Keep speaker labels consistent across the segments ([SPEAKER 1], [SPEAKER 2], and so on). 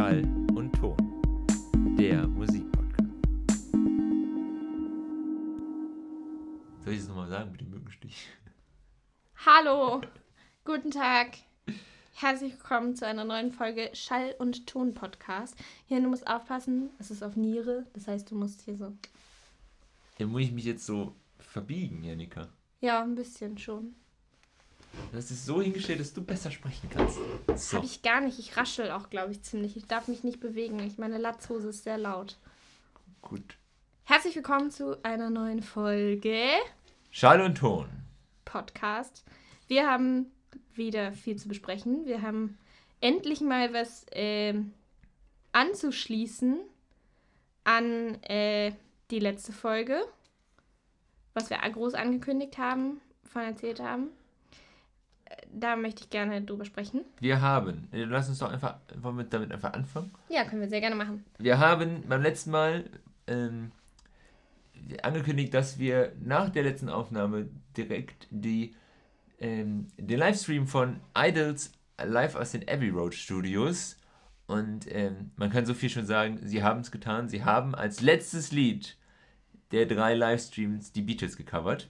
[SPEAKER 1] Schall und Ton, der Musikpodcast. Soll ich es nochmal sagen mit dem Mückenstich?
[SPEAKER 2] Hallo, guten Tag. Herzlich willkommen zu einer neuen Folge Schall und Ton Podcast. Hier, du musst aufpassen, es ist auf Niere, das heißt, du musst hier so.
[SPEAKER 1] Ja, muss ich mich jetzt so verbiegen, Janika?
[SPEAKER 2] Ja, ein bisschen schon.
[SPEAKER 1] Du hast es so hingestellt, dass du besser sprechen kannst. So.
[SPEAKER 2] Habe ich gar nicht. Ich raschel auch, glaube ich, ziemlich. Ich darf mich nicht bewegen. Ich meine Latzhose ist sehr laut.
[SPEAKER 1] Gut.
[SPEAKER 2] Herzlich willkommen zu einer neuen Folge
[SPEAKER 1] Schall und Ton.
[SPEAKER 2] Podcast. Wir haben wieder viel zu besprechen. Wir haben endlich mal was ähm, anzuschließen an äh, die letzte Folge, was wir groß angekündigt haben, von erzählt haben. Da möchte ich gerne drüber sprechen.
[SPEAKER 1] Wir haben, äh, lass uns doch einfach, wollen wir damit einfach anfangen?
[SPEAKER 2] Ja, können wir sehr gerne machen.
[SPEAKER 1] Wir haben beim letzten Mal ähm, angekündigt, dass wir nach der letzten Aufnahme direkt die, ähm, den Livestream von Idols live aus den Abbey Road Studios und ähm, man kann so viel schon sagen, sie haben es getan. Sie haben als letztes Lied der drei Livestreams die Beatles gecovert.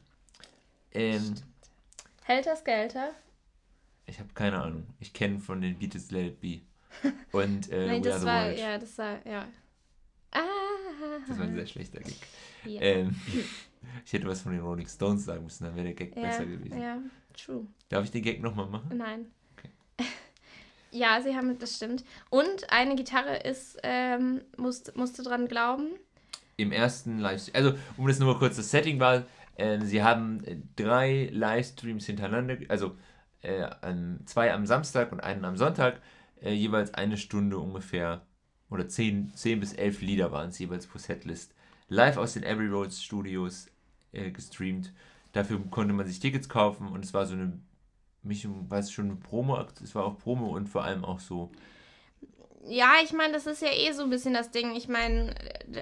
[SPEAKER 1] Ähm,
[SPEAKER 2] Helter Skelter.
[SPEAKER 1] Ich habe keine Ahnung. Ich kenne von den Beatles Let It Be. Und äh,
[SPEAKER 2] Nein,
[SPEAKER 1] We
[SPEAKER 2] das war, ja, das war, ja. Ah,
[SPEAKER 1] Das war ein sehr schlechter Gag.
[SPEAKER 2] ja.
[SPEAKER 1] Ähm, ich hätte was von den Rolling Stones sagen müssen, dann wäre der Gag
[SPEAKER 2] ja,
[SPEAKER 1] besser gewesen.
[SPEAKER 2] ja, true.
[SPEAKER 1] Darf ich den Gag nochmal machen?
[SPEAKER 2] Nein.
[SPEAKER 1] Okay.
[SPEAKER 2] Ja, sie haben, das stimmt. Und eine Gitarre ist, ähm, musst, musste dran glauben.
[SPEAKER 1] Im ersten Livestream, also um das nur mal kurz, das Setting war, ähm, sie haben äh, drei Livestreams hintereinander, also äh, zwei am Samstag und einen am Sonntag, äh, jeweils eine Stunde ungefähr, oder zehn, zehn bis elf Lieder waren es jeweils pro Setlist, live aus den Abbey Road Studios äh, gestreamt. Dafür konnte man sich Tickets kaufen und es war so eine Mischung, war es schon eine Promo, es war auch Promo und vor allem auch so
[SPEAKER 2] Ja, ich meine, das ist ja eh so ein bisschen das Ding. Ich meine,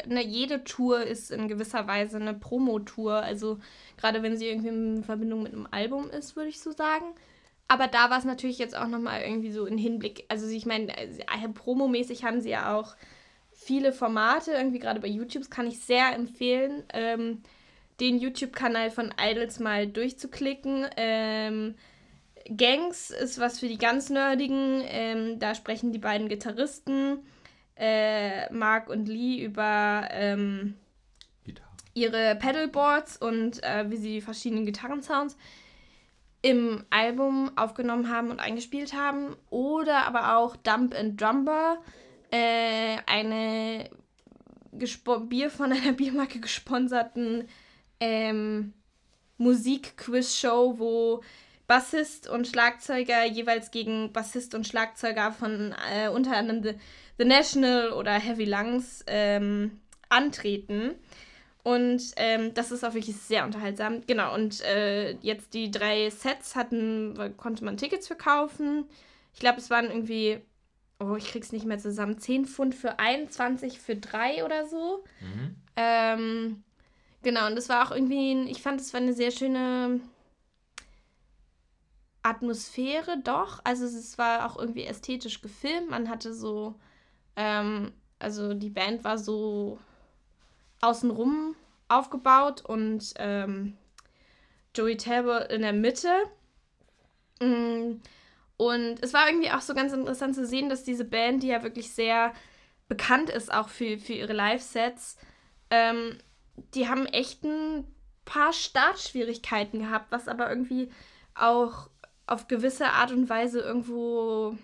[SPEAKER 2] ne, jede Tour ist in gewisser Weise eine Promotour. Also gerade wenn sie irgendwie in Verbindung mit einem Album ist, würde ich so sagen. Aber da war es natürlich jetzt auch nochmal irgendwie so in Hinblick. Also ich meine, äh, promomäßig haben sie ja auch viele Formate. Irgendwie gerade bei YouTube kann ich sehr empfehlen, ähm, den YouTube-Kanal von Idols mal durchzuklicken. Ähm, Gangs ist was für die ganz Nerdigen. Ähm, da sprechen die beiden Gitarristen, äh, Mark und Lee, über ähm, ihre Pedalboards und äh, wie sie die verschiedenen Gitarrensounds im Album aufgenommen haben und eingespielt haben. Oder aber auch Dump and Drumber, äh, eine Bier von einer Biermarke gesponserten ähm, Musik-Quiz-Show, wo Bassist und Schlagzeuger jeweils gegen Bassist und Schlagzeuger von äh, unter anderem The, The National oder Heavy Lungs ähm, antreten. Und ähm, das ist auch wirklich sehr unterhaltsam. Genau, und äh, jetzt die drei Sets hatten, konnte man Tickets verkaufen. Ich glaube, es waren irgendwie, oh, ich krieg's nicht mehr zusammen, 10 Pfund für 21 für drei oder so.
[SPEAKER 1] Mhm.
[SPEAKER 2] Ähm, genau, und das war auch irgendwie, ein- ich fand, es war eine sehr schöne Atmosphäre, doch. Also es war auch irgendwie ästhetisch gefilmt. Man hatte so, ähm, also die Band war so außenrum aufgebaut und ähm, Joey Talbot in der Mitte. Mm, Und es war irgendwie auch so ganz interessant zu sehen, dass diese Band, die ja wirklich sehr bekannt ist, auch für, für ihre Live-Sets, ähm, die haben echt ein paar Startschwierigkeiten gehabt, was aber irgendwie auch auf gewisse Art und Weise irgendwo,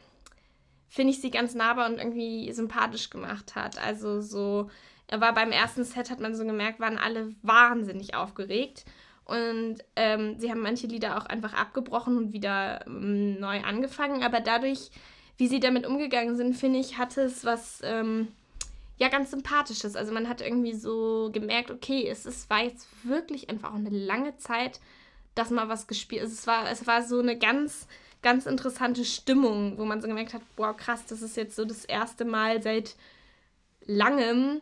[SPEAKER 2] finde ich, sie ganz nahbar und irgendwie sympathisch gemacht hat. Also so, war beim ersten Set, hat man so gemerkt, waren alle wahnsinnig aufgeregt. Und ähm, sie haben manche Lieder auch einfach abgebrochen und wieder ähm, neu angefangen. Aber dadurch, wie sie damit umgegangen sind, finde ich, hatte es was ähm, ja ganz Sympathisches. Also man hat irgendwie so gemerkt, okay, es, es war jetzt wirklich einfach auch eine lange Zeit, dass mal was gespielt ist. Es war, es war so eine ganz, ganz interessante Stimmung, wo man so gemerkt hat, wow, krass, das ist jetzt so das erste Mal seit langem,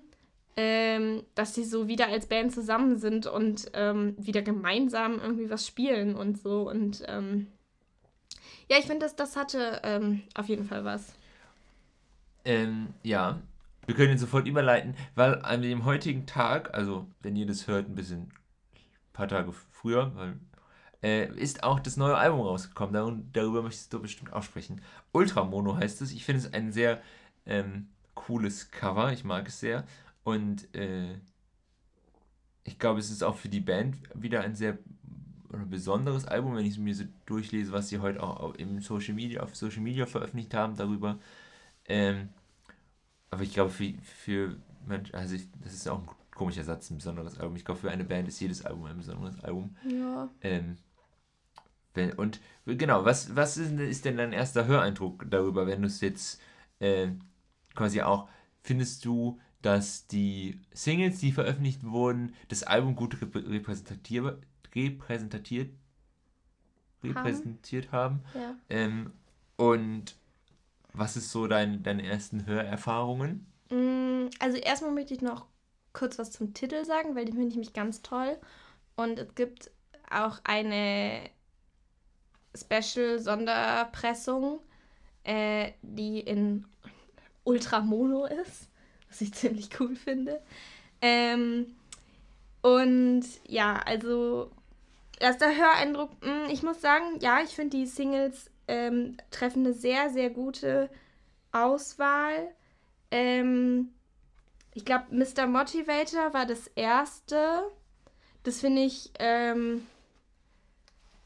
[SPEAKER 2] ähm, dass sie so wieder als Band zusammen sind und ähm, wieder gemeinsam irgendwie was spielen und so. Und ähm, ja, ich finde, das, das hatte ähm, auf jeden Fall was.
[SPEAKER 1] Ähm, ja, wir können ihn sofort überleiten, weil an dem heutigen Tag, also wenn ihr das hört, ein bisschen, ein paar Tage früher, weil, äh, ist auch das neue Album rausgekommen. Dar darüber möchtest du bestimmt auch sprechen. Ultramono heißt es. Ich finde es ein sehr ähm, cooles Cover. Ich mag es sehr. Und äh, ich glaube, es ist auch für die Band wieder ein sehr besonderes Album, wenn ich mir so durchlese, was sie heute auch im Social Media, auf Social Media veröffentlicht haben darüber. Ähm, aber ich glaube, für, für Mensch, also ich, das ist auch ein komischer Satz, ein besonderes Album. Ich glaube, für eine Band ist jedes Album ein besonderes Album. Ja. Ähm, wenn, und genau, was, was ist, ist denn dein erster Höreindruck darüber, wenn du es jetzt äh, quasi auch, findest du, dass die Singles, die veröffentlicht wurden, das Album gut repräsentiert, repräsentiert, repräsentiert haben? Ja. Ähm, und was ist so dein, deine ersten Hörerfahrungen?
[SPEAKER 2] Mm, also erstmal möchte ich noch kurz was zum Titel sagen, weil den finde ich mich ganz toll. Und es gibt auch eine Special-Sonderpressung, äh, die in Ultramono ist, was ich ziemlich cool finde. Ähm, und ja, also erster Höreindruck, hm, ich muss sagen, ja, ich finde die Singles ähm, treffen eine sehr, sehr gute Auswahl. Ähm, ich glaube, Mr. Motivator war das erste. Das finde ich, ähm,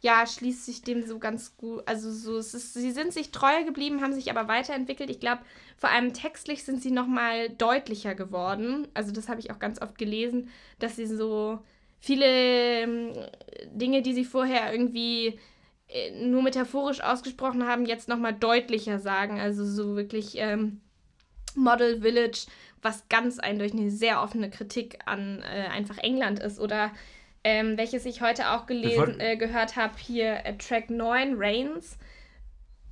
[SPEAKER 2] ja, schließt sich dem so ganz gut. Also so, es ist, sie sind sich treu geblieben, haben sich aber weiterentwickelt. Ich glaube, vor allem textlich sind sie nochmal deutlicher geworden. Also das habe ich auch ganz oft gelesen, dass sie so viele ähm, Dinge, die sie vorher irgendwie äh, nur metaphorisch ausgesprochen haben, jetzt nochmal deutlicher sagen. Also so wirklich ähm, Model Village, was ganz eindeutig eine sehr offene Kritik an äh, einfach England ist. Oder ähm, welches ich heute auch gelesen, äh, gehört habe, hier äh, Track 9, Reigns,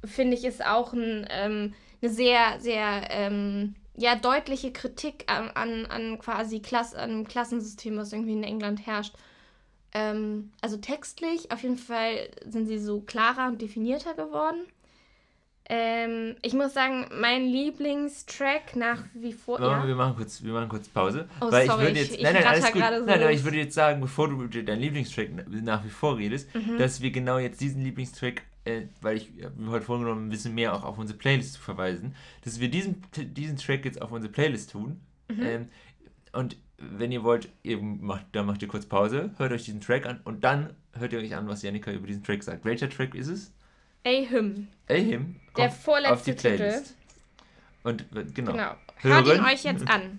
[SPEAKER 2] finde ich ist auch ein, ähm, eine sehr, sehr ähm, ja, deutliche Kritik an, an, an quasi Klass, an dem Klassensystem, was irgendwie in England herrscht. Ähm, also textlich, auf jeden Fall sind sie so klarer und definierter geworden. Ähm, ich muss sagen, mein Lieblingstrack nach wie vor.
[SPEAKER 1] Ja, ja. Wir, machen kurz, wir machen kurz Pause. Oh, weil sorry, ich würde jetzt. Ich, nein, nein, alles gut. So nein, aber ich würde jetzt sagen, bevor du deinen Lieblingstrack nach wie vor redest, mhm. dass wir genau jetzt diesen Lieblingstrack, äh, weil ich mir heute vorgenommen ein bisschen mehr auch auf unsere Playlist zu verweisen, dass wir diesen, diesen Track jetzt auf unsere Playlist tun. Mhm. Ähm, und wenn ihr wollt, ihr macht, dann macht ihr kurz Pause, hört euch diesen Track an und dann hört ihr euch an, was Janika über diesen Track sagt. Welcher Track ist es?
[SPEAKER 2] A-Him.
[SPEAKER 1] A-Him. Der vorletzte Titel. Und genau. Genau.
[SPEAKER 2] Hört ihn euch jetzt an.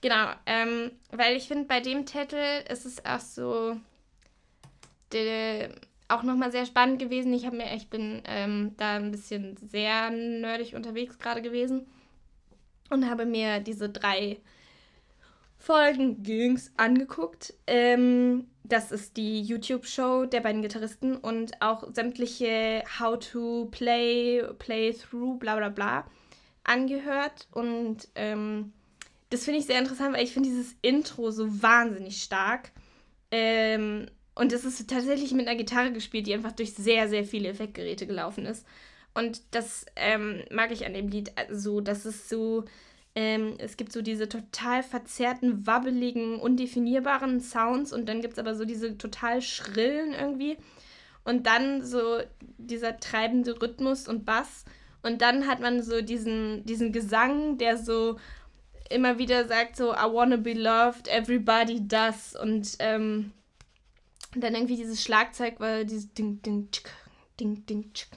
[SPEAKER 2] Genau, ähm, weil ich finde, bei dem Titel ist es auch so de, auch nochmal sehr spannend gewesen. Ich habe mir, ich bin ähm, da ein bisschen sehr nerdig unterwegs gerade gewesen und habe mir diese drei Folgen Gings angeguckt. Ähm, das ist die YouTube-Show der beiden Gitarristen und auch sämtliche How to Play, Playthrough, bla bla bla angehört. Und ähm, das finde ich sehr interessant, weil ich finde dieses Intro so wahnsinnig stark. Ähm, und es ist tatsächlich mit einer Gitarre gespielt, die einfach durch sehr, sehr viele Effektgeräte gelaufen ist. Und das ähm, mag ich an dem Lied so, dass es so ähm, es gibt so diese total verzerrten, wabbeligen, undefinierbaren Sounds und dann gibt es aber so diese total schrillen irgendwie. Und dann so dieser treibende Rhythmus und Bass. Und dann hat man so diesen, diesen Gesang, der so immer wieder sagt so, I wanna be loved, everybody does. Und ähm, dann irgendwie dieses Schlagzeug, weil dieses Ding, Ding, tschk, Ding, Ding, tschk.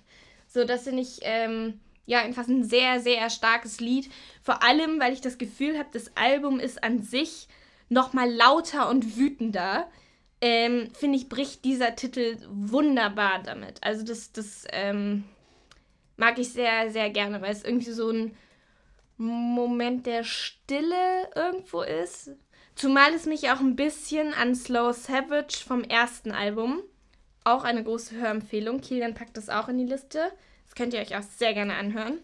[SPEAKER 2] So, das finde ich ähm, ja, einfach ein sehr, sehr starkes Lied. Vor allem, weil ich das Gefühl habe, das Album ist an sich nochmal lauter und wütender. Ähm, Finde ich, bricht dieser Titel wunderbar damit. Also das, das ähm, mag ich sehr, sehr gerne, weil es irgendwie so ein Moment der Stille irgendwo ist. Zumal es mich auch ein bisschen an Slow Savage vom ersten Album, auch eine große Hörempfehlung, Kilian packt das auch in die Liste, könnt ihr euch auch sehr gerne anhören.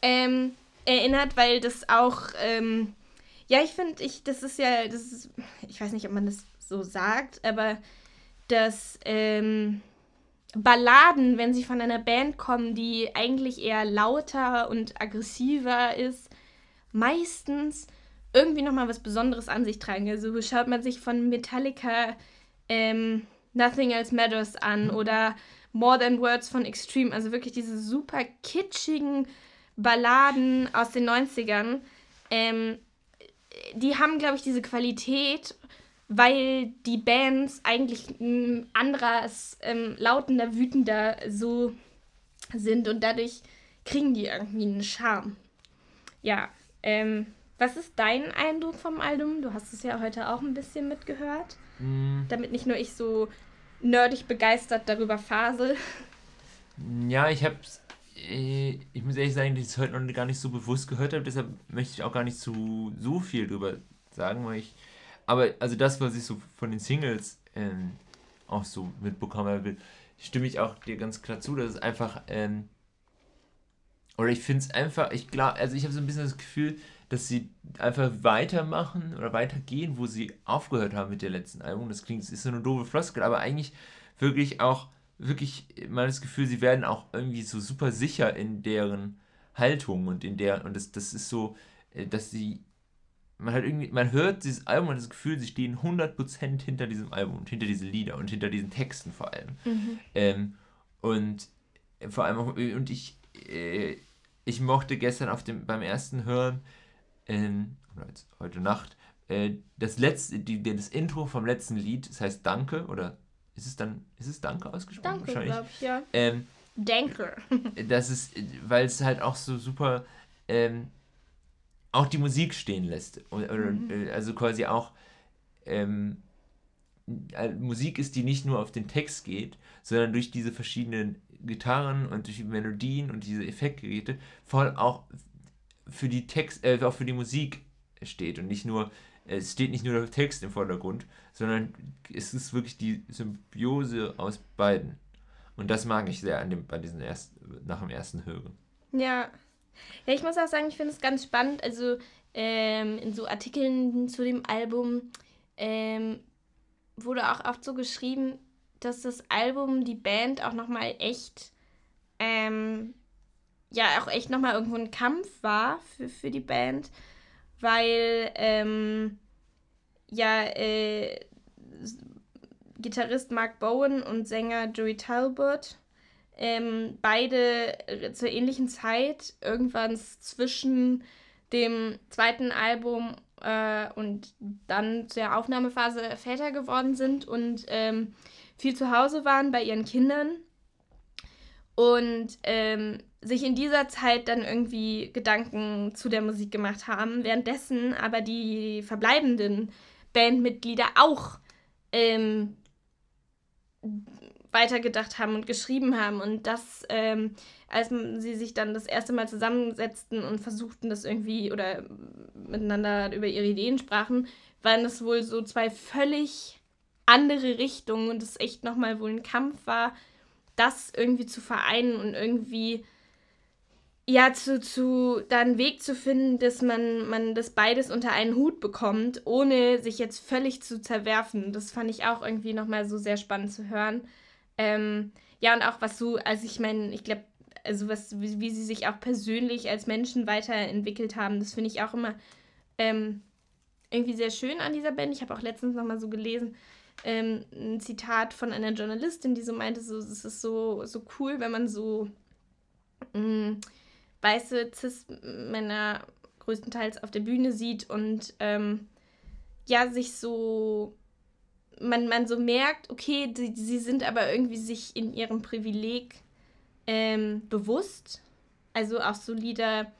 [SPEAKER 2] Ähm, erinnert, weil das auch, ähm, ja, ich finde, ich, das ist ja, das ist, ich weiß nicht, ob man das so sagt, aber das, ähm, Balladen, wenn sie von einer Band kommen, die eigentlich eher lauter und aggressiver ist, meistens irgendwie nochmal was Besonderes an sich tragen. Also schaut man sich von Metallica ähm, Nothing Else Matters an oder More Than Words von Extreme, also wirklich diese super kitschigen Balladen aus den 90ern. Ähm, die haben, glaube ich, diese Qualität, weil die Bands eigentlich ein anderes, ähm, lautender, wütender so sind und dadurch kriegen die irgendwie einen Charme. Ja, ähm, was ist dein Eindruck vom Album? Du hast es ja heute auch ein bisschen mitgehört. Mm. Damit nicht nur ich so nerdig begeistert darüber fasel.
[SPEAKER 1] Ja, ich hab's. Äh, ich muss ehrlich sagen, dass ich es heute noch gar nicht so bewusst gehört habe, deshalb möchte ich auch gar nicht zu so viel drüber sagen, weil ich. Aber also das, was ich so von den Singles ähm, auch so mitbekommen habe, stimme ich auch dir ganz klar zu, dass es einfach. Ähm, oder ich finde es einfach, ich glaube, also ich habe so ein bisschen das Gefühl, dass sie einfach weitermachen oder weitergehen, wo sie aufgehört haben mit der letzten Album. Das klingt, ist so eine doofe Floskel, aber eigentlich wirklich auch, wirklich mal das Gefühl, sie werden auch irgendwie so super sicher in deren Haltung und in der, und das, das ist so, äh, dass sie, man hat irgendwie, man hört dieses Album und das Gefühl, sie stehen 100% hinter diesem Album und hinter diesen Liedern und hinter diesen Texten vor allem. Mhm. Ähm, und vor allem auch, und ich, äh, ich mochte gestern auf dem, beim ersten Hören, jetzt heute Nacht, äh, das letzte, die, das Intro vom letzten Lied, das heißt Danke, oder ist es dann, ist es Danke ausgesprochen? Danke, wahrscheinlich. Ich, ja. Ähm, Danke. das ist, weil es halt auch so super, ähm, auch die Musik stehen lässt. Oder, mhm. Äh, also quasi auch, ähm, äh, Musik ist, die nicht nur auf den Text geht, sondern durch diese verschiedenen Gitarren und durch die Melodien und diese Effektgeräte voll auch für die Text, äh, auch für die Musik steht und nicht nur, es steht nicht nur der Text im Vordergrund, sondern es ist wirklich die Symbiose aus beiden. Und das mag ich sehr an dem, bei diesen ersten, nach dem ersten Hören.
[SPEAKER 2] Ja. Ja, ich muss auch sagen, ich finde es ganz spannend. Also ähm, in so Artikeln zu dem Album ähm, wurde auch oft so geschrieben, dass das Album die Band auch nochmal echt ähm, ja auch echt nochmal irgendwo ein Kampf war für, für die Band, weil ähm, ja äh, Gitarrist Mark Bowen und Sänger Joey Talbot ähm, beide zur ähnlichen Zeit irgendwann zwischen dem zweiten Album äh, und dann zur Aufnahmephase Väter geworden sind und ähm, viel zu Hause waren bei ihren Kindern. Und ähm, sich in dieser Zeit dann irgendwie Gedanken zu der Musik gemacht haben, währenddessen aber die verbleibenden Bandmitglieder auch ähm, weitergedacht haben und geschrieben haben. Und das, ähm, als sie sich dann das erste Mal zusammensetzten und versuchten, das irgendwie oder miteinander über ihre Ideen sprachen, waren das wohl so zwei völlig andere Richtungen und es echt nochmal wohl ein Kampf war, das irgendwie zu vereinen und irgendwie ja, zu, zu da einen Weg zu finden, dass man, man das beides unter einen Hut bekommt, ohne sich jetzt völlig zu zerwerfen. Das fand ich auch irgendwie nochmal so sehr spannend zu hören. Ähm, ja, und auch was so, also ich meine, ich glaube, also was, wie, wie, sie sich auch persönlich als Menschen weiterentwickelt haben, das finde ich auch immer ähm, irgendwie sehr schön an dieser Band. Ich habe auch letztens nochmal so gelesen, ähm, ein Zitat von einer Journalistin, die so meinte, so, es ist so, so cool, wenn man so mh, mm, weiße Cis-Männer größtenteils auf der Bühne sieht und ähm, ja, sich so, man, man so merkt, okay, die, sie sind aber irgendwie sich in ihrem Privileg ähm, bewusst. Also auch so Lieder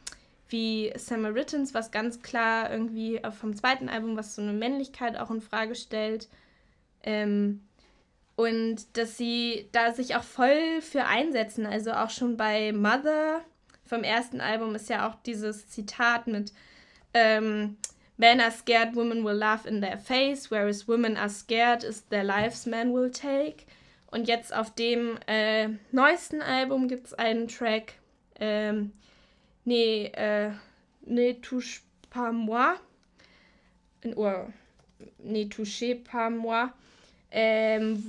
[SPEAKER 2] wie Samaritans, was ganz klar irgendwie vom zweiten Album, was so eine Männlichkeit auch in Frage stellt. Ähm, und dass sie da sich auch voll für einsetzen. Also auch schon bei Mother vom ersten Album ist ja auch dieses Zitat mit ähm, Men are scared, women will laugh in their face, whereas women are scared is their lives men will take. Und jetzt auf dem äh, neuesten Album gibt es einen Track, ähm, Nee, äh, Ne touche pas moi. Oder Ne touche pas moi. ähm,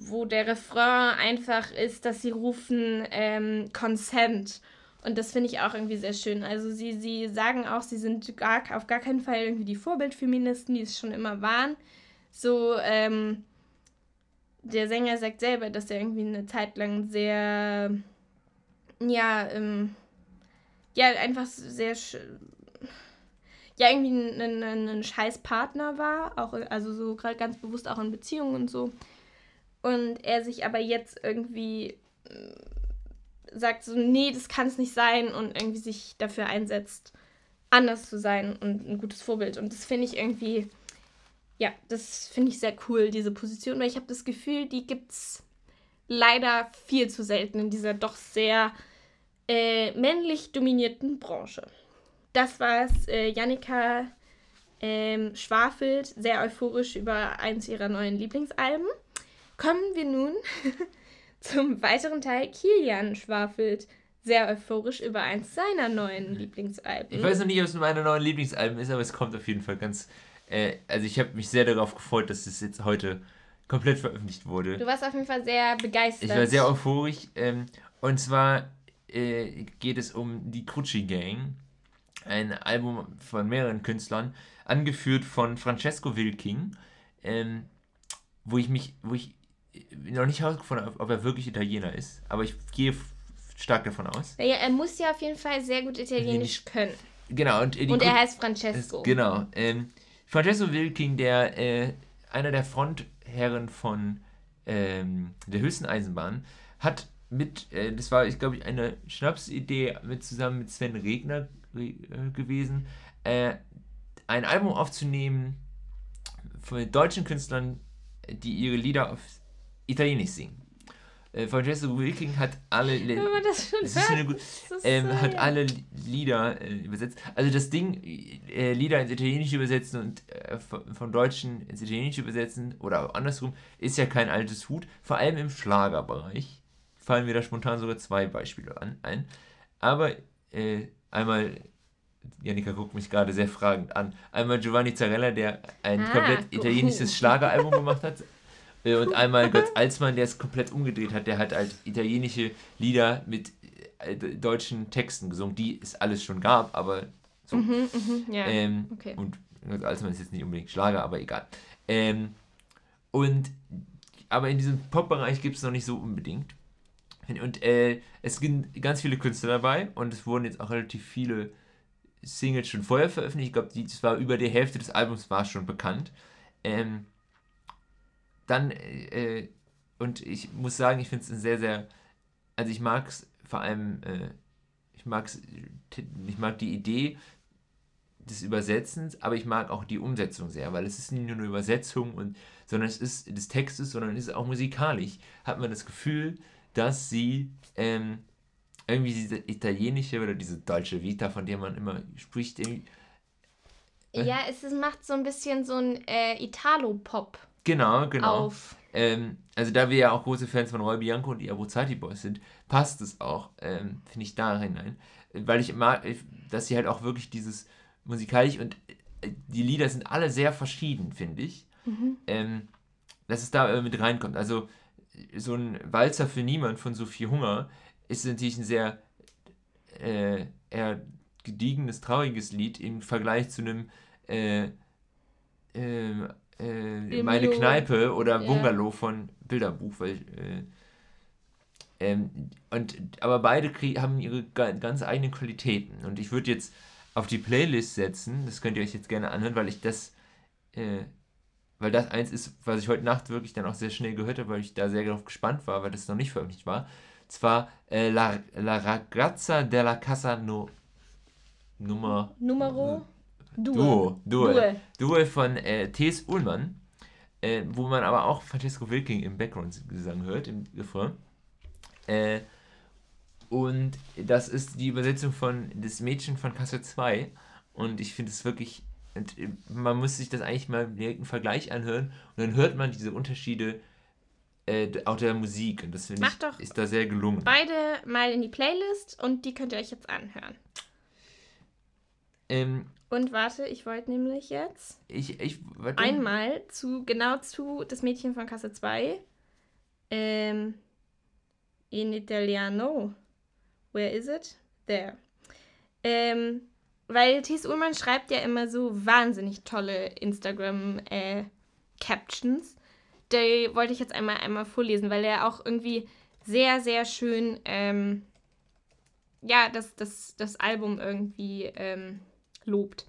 [SPEAKER 2] wo der Refrain einfach ist, dass sie rufen ähm, Consent. Und das finde ich auch irgendwie sehr schön. Also sie, sie sagen auch, sie sind gar, auf gar keinen Fall irgendwie die Vorbildfeministen, die es schon immer waren. So, ähm, der Sänger sagt selber, dass er irgendwie eine Zeit lang sehr, ja, ähm, ja, einfach sehr, ja, irgendwie ein, ein, ein scheiß Partner war, auch, also so gerade ganz bewusst auch in Beziehungen und so. Und er sich aber jetzt irgendwie sagt so, nee, das kann es nicht sein und irgendwie sich dafür einsetzt, anders zu sein und ein gutes Vorbild. Und das finde ich irgendwie, ja, das finde ich sehr cool, diese Position, weil ich habe das Gefühl, die gibt es leider viel zu selten in dieser doch sehr äh, männlich dominierten Branche. Das war's. Äh, Jannika ähm, schwafelt sehr euphorisch über eins ihrer neuen Lieblingsalben. Kommen wir nun zum weiteren Teil. Kilian schwafelt sehr euphorisch über eins seiner neuen Lieblingsalben.
[SPEAKER 1] Ich weiß noch nicht, ob es meine neuen Lieblingsalben ist, aber es kommt auf jeden Fall ganz. Äh, also ich habe mich sehr darauf gefreut, dass es jetzt heute komplett veröffentlicht wurde.
[SPEAKER 2] Du warst auf jeden Fall sehr begeistert.
[SPEAKER 1] Ich war sehr euphorisch. Ähm, und zwar äh, geht es um die Krutschi Gang ein Album von mehreren Künstlern, angeführt von Francesco Wilking, ähm, wo ich mich, wo ich noch nicht herausgefunden ob er wirklich Italiener ist, aber ich gehe stark davon aus.
[SPEAKER 2] Ja, er muss ja auf jeden Fall sehr gut Italienisch können.
[SPEAKER 1] Genau, und,
[SPEAKER 2] und er heißt Francesco.
[SPEAKER 1] Ist, genau. Ähm, Francesco Wilking, der äh, einer der Frontherren von ähm, der höchsten Eisenbahn, hat mit, äh, das war, ich glaube, eine Schnapsidee mit zusammen mit Sven Regner äh, gewesen, äh, ein Album aufzunehmen von deutschen Künstlern, die ihre Lieder auf Italienisch singen. Äh, Francesco Wilking hat alle, Wenn man das schon das hört, gut, ähm, so, hat alle Lieder äh, übersetzt. Also das Ding, äh, Lieder ins Italienische übersetzen und äh, von Deutschen ins Italienische übersetzen oder andersrum, ist ja kein altes Hut. Vor allem im Schlagerbereich fallen mir da spontan sogar zwei Beispiele an, ein. Aber äh, Einmal, Janika guckt mich gerade sehr fragend an. Einmal Giovanni Zarella, der ein ah, komplett italienisches Schlageralbum gemacht hat. Äh, und einmal Götz Alsmann, der es komplett umgedreht hat. Der hat halt italienische Lieder mit äh, deutschen Texten gesungen, die es alles schon gab, aber so. Mhm, mh, ja. ähm, okay. Und Götz Alsmann ist jetzt nicht unbedingt Schlager, aber egal. Ähm, und aber in diesem Pop-Bereich gibt es noch nicht so unbedingt. Und äh, es sind ganz viele Künstler dabei und es wurden jetzt auch relativ viele Singles schon vorher veröffentlicht. Ich glaube, das war über die Hälfte des Albums war schon bekannt. Ähm, dann, äh, und ich muss sagen, ich finde es sehr, sehr, also ich mag es vor allem, äh, ich, mag's, ich mag die Idee des Übersetzens, aber ich mag auch die Umsetzung sehr, weil es ist nicht nur eine Übersetzung, und, sondern es ist des Textes, sondern es ist auch musikalisch. Hat man das Gefühl, dass sie ähm, irgendwie diese italienische oder diese deutsche Vita, von der man immer spricht, irgendwie.
[SPEAKER 2] Äh? Ja, es ist, macht so ein bisschen so ein äh, Italo-Pop.
[SPEAKER 1] Genau, genau. Auf. Ähm, also da wir ja auch große Fans von Roy Bianco und die Abruzzati Boys sind, passt es auch, ähm, finde ich, da hinein. Weil ich mag, dass sie halt auch wirklich dieses musikalisch und äh, die Lieder sind alle sehr verschieden, finde ich. Mhm. Ähm, dass es da mit reinkommt. Also so ein Walzer für niemand von Sophie Hunger ist natürlich ein sehr äh, eher gediegenes, trauriges Lied im Vergleich zu einem äh, äh, äh Meine Kneipe oder Bungalow ja. von Bilderbuch, weil äh, ähm, und aber beide haben ihre ganz eigenen Qualitäten und ich würde jetzt auf die Playlist setzen, das könnt ihr euch jetzt gerne anhören, weil ich das äh, weil das eins ist, was ich heute Nacht wirklich dann auch sehr schnell gehört habe, weil ich da sehr darauf gespannt war, weil das noch nicht veröffentlicht war. Zwar äh, La, La Ragazza della Casa no, Nummer.
[SPEAKER 2] Numero?
[SPEAKER 1] Duo. Duo. Duo. Duo von äh, T.S. Ullmann, äh, wo man aber auch Francesco Wilking im Background-Gesang hört, im Refrain. Äh, und das ist die Übersetzung von Das Mädchen von Kassel 2. Und ich finde es wirklich man muss sich das eigentlich mal im Vergleich anhören und dann hört man diese Unterschiede äh, auch der Musik und das finde ich doch ist da sehr gelungen.
[SPEAKER 2] Beide mal in die Playlist und die könnt ihr euch jetzt anhören.
[SPEAKER 1] Ähm,
[SPEAKER 2] Und warte, ich wollte nämlich jetzt
[SPEAKER 1] ich, ich, warte.
[SPEAKER 2] einmal zu, genau zu das Mädchen von Kasse 2. Ähm, in Italiano. Where is it? There. Ähm, weil Thies Ullmann schreibt ja immer so wahnsinnig tolle Instagram-Captions. Die wollte ich jetzt einmal, einmal vorlesen, weil er auch irgendwie sehr, sehr schön, ähm, ja, das, das, das Album irgendwie ähm, lobt.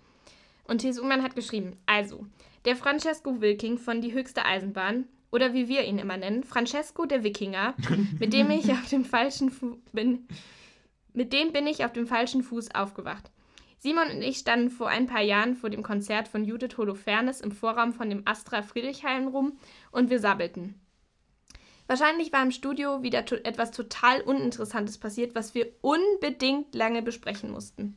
[SPEAKER 2] Und Thies Ullmann hat geschrieben, also, der Francesco Wilking von Die höchste Eisenbahn, oder wie wir ihn immer nennen, Francesco der Wikinger, mit dem ich auf dem falschen Fu bin, mit dem bin ich auf dem falschen Fuß aufgewacht. Simon und ich standen vor ein paar Jahren vor dem Konzert von Judith Holofernes im Vorraum von dem Astra Friedrichshain rum und wir sabbelten. Wahrscheinlich war im Studio wieder to etwas total Uninteressantes passiert, was wir unbedingt lange besprechen mussten.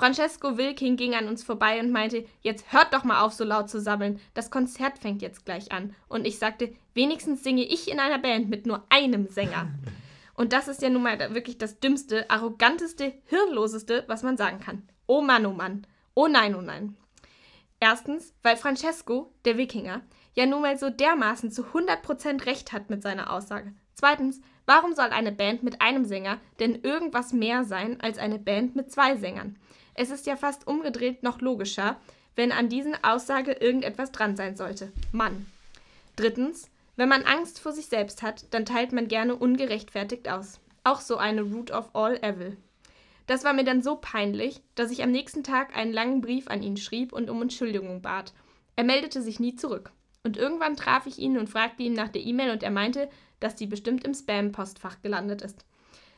[SPEAKER 2] Francesco Wilking ging an uns vorbei und meinte, jetzt hört doch mal auf, so laut zu sabbeln. Das Konzert fängt jetzt gleich an. Und ich sagte, wenigstens singe ich in einer Band mit nur einem Sänger. Und das ist ja nun mal wirklich das dümmste, arroganteste, hirnloseste, was man sagen kann. Oh Mann, oh Mann. Oh nein, oh nein. Erstens, weil Francesco, der Wikinger, ja nun mal so dermaßen zu 100% recht hat mit seiner Aussage. Zweitens, warum soll eine Band mit einem Sänger denn irgendwas mehr sein als eine Band mit zwei Sängern? Es ist ja fast umgedreht noch logischer, wenn an diesen Aussage irgendetwas dran sein sollte. Mann. Drittens, wenn man Angst vor sich selbst hat, dann teilt man gerne ungerechtfertigt aus. Auch so eine Root of all evil. Das war mir dann so peinlich, dass ich am nächsten Tag einen langen Brief an ihn schrieb und um Entschuldigung bat. Er meldete sich nie zurück. Und irgendwann traf ich ihn und fragte ihn nach der E-Mail und er meinte, dass die bestimmt im Spam-Postfach gelandet ist.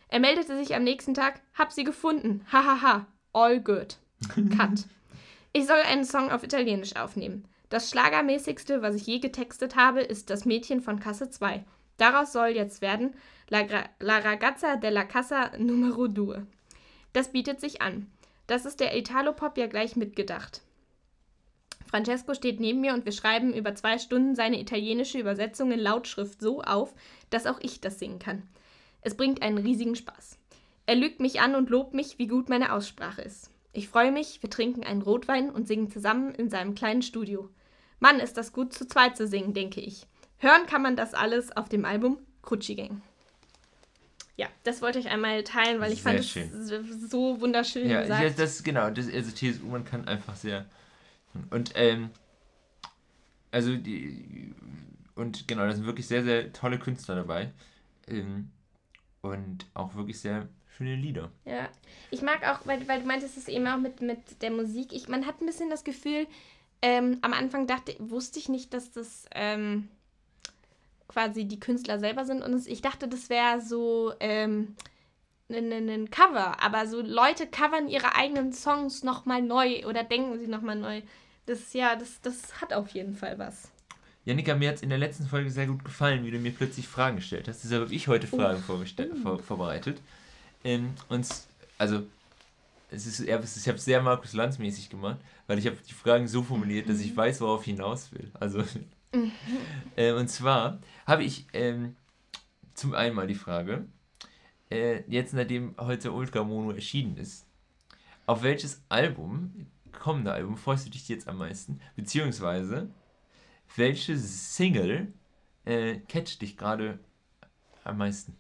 [SPEAKER 2] Er meldete sich am nächsten Tag, hab sie gefunden, hahaha, all good. Cut. Ich soll einen Song auf Italienisch aufnehmen. Das Schlagermäßigste, was ich je getextet habe, ist Das Mädchen von Kasse 2. Daraus soll jetzt werden La, Gra- La ragazza della casa numero due. Das bietet sich an. Das ist der Italo-Pop ja gleich mitgedacht. Francesco steht neben mir und wir schreiben über zwei Stunden seine italienische Übersetzung in Lautschrift so auf, dass auch ich das singen kann. Es bringt einen riesigen Spaß. Er lügt mich an und lobt mich, wie gut meine Aussprache ist. Ich freue mich, wir trinken einen Rotwein und singen zusammen in seinem kleinen Studio. Mann, ist das gut zu zweit zu singen, denke ich. Hören kann man das alles auf dem Album Crucci Gang. Ja, das wollte ich einmal teilen, weil ich
[SPEAKER 1] Sehr
[SPEAKER 2] fand es so wunderschön
[SPEAKER 1] Ja,
[SPEAKER 2] gesagt.
[SPEAKER 1] ja, das genau, das, also TSU, man kann einfach sehr. Und, ähm, also die, und genau, da sind wirklich sehr, sehr tolle Künstler dabei. Ähm, und auch wirklich sehr schöne Lieder.
[SPEAKER 2] Ja, ich mag auch, weil, weil du meintest es eben auch mit, mit der Musik. Ich, man hat ein bisschen das Gefühl, ähm, am Anfang dachte, wusste ich nicht, dass das ähm, quasi die Künstler selber sind. Und ich dachte, das wäre so ähm, ein, ein, ein Cover. Aber so Leute covern ihre eigenen Songs nochmal neu oder denken sie nochmal neu. Das, ja, das, das hat auf jeden Fall was.
[SPEAKER 1] Janika, mir hat es in der letzten Folge sehr gut gefallen, wie du mir plötzlich Fragen gestellt hast. Deshalb habe ich heute Fragen vorgestell- vor, vorbereitet. Ähm, und s- also, es ist, eher- es ist, ich habe es sehr Markus Lanz mäßig gemacht, weil ich habe die Fragen so formuliert, dass ich weiß, worauf ich hinaus will. Also, äh, und zwar habe ich ähm, zum einen mal die Frage, äh, jetzt nachdem heute Ultra Mono erschienen ist, auf welches Album, kommende Album, freust du dich jetzt am meisten? Beziehungsweise, welche Single äh, catcht dich gerade am meisten?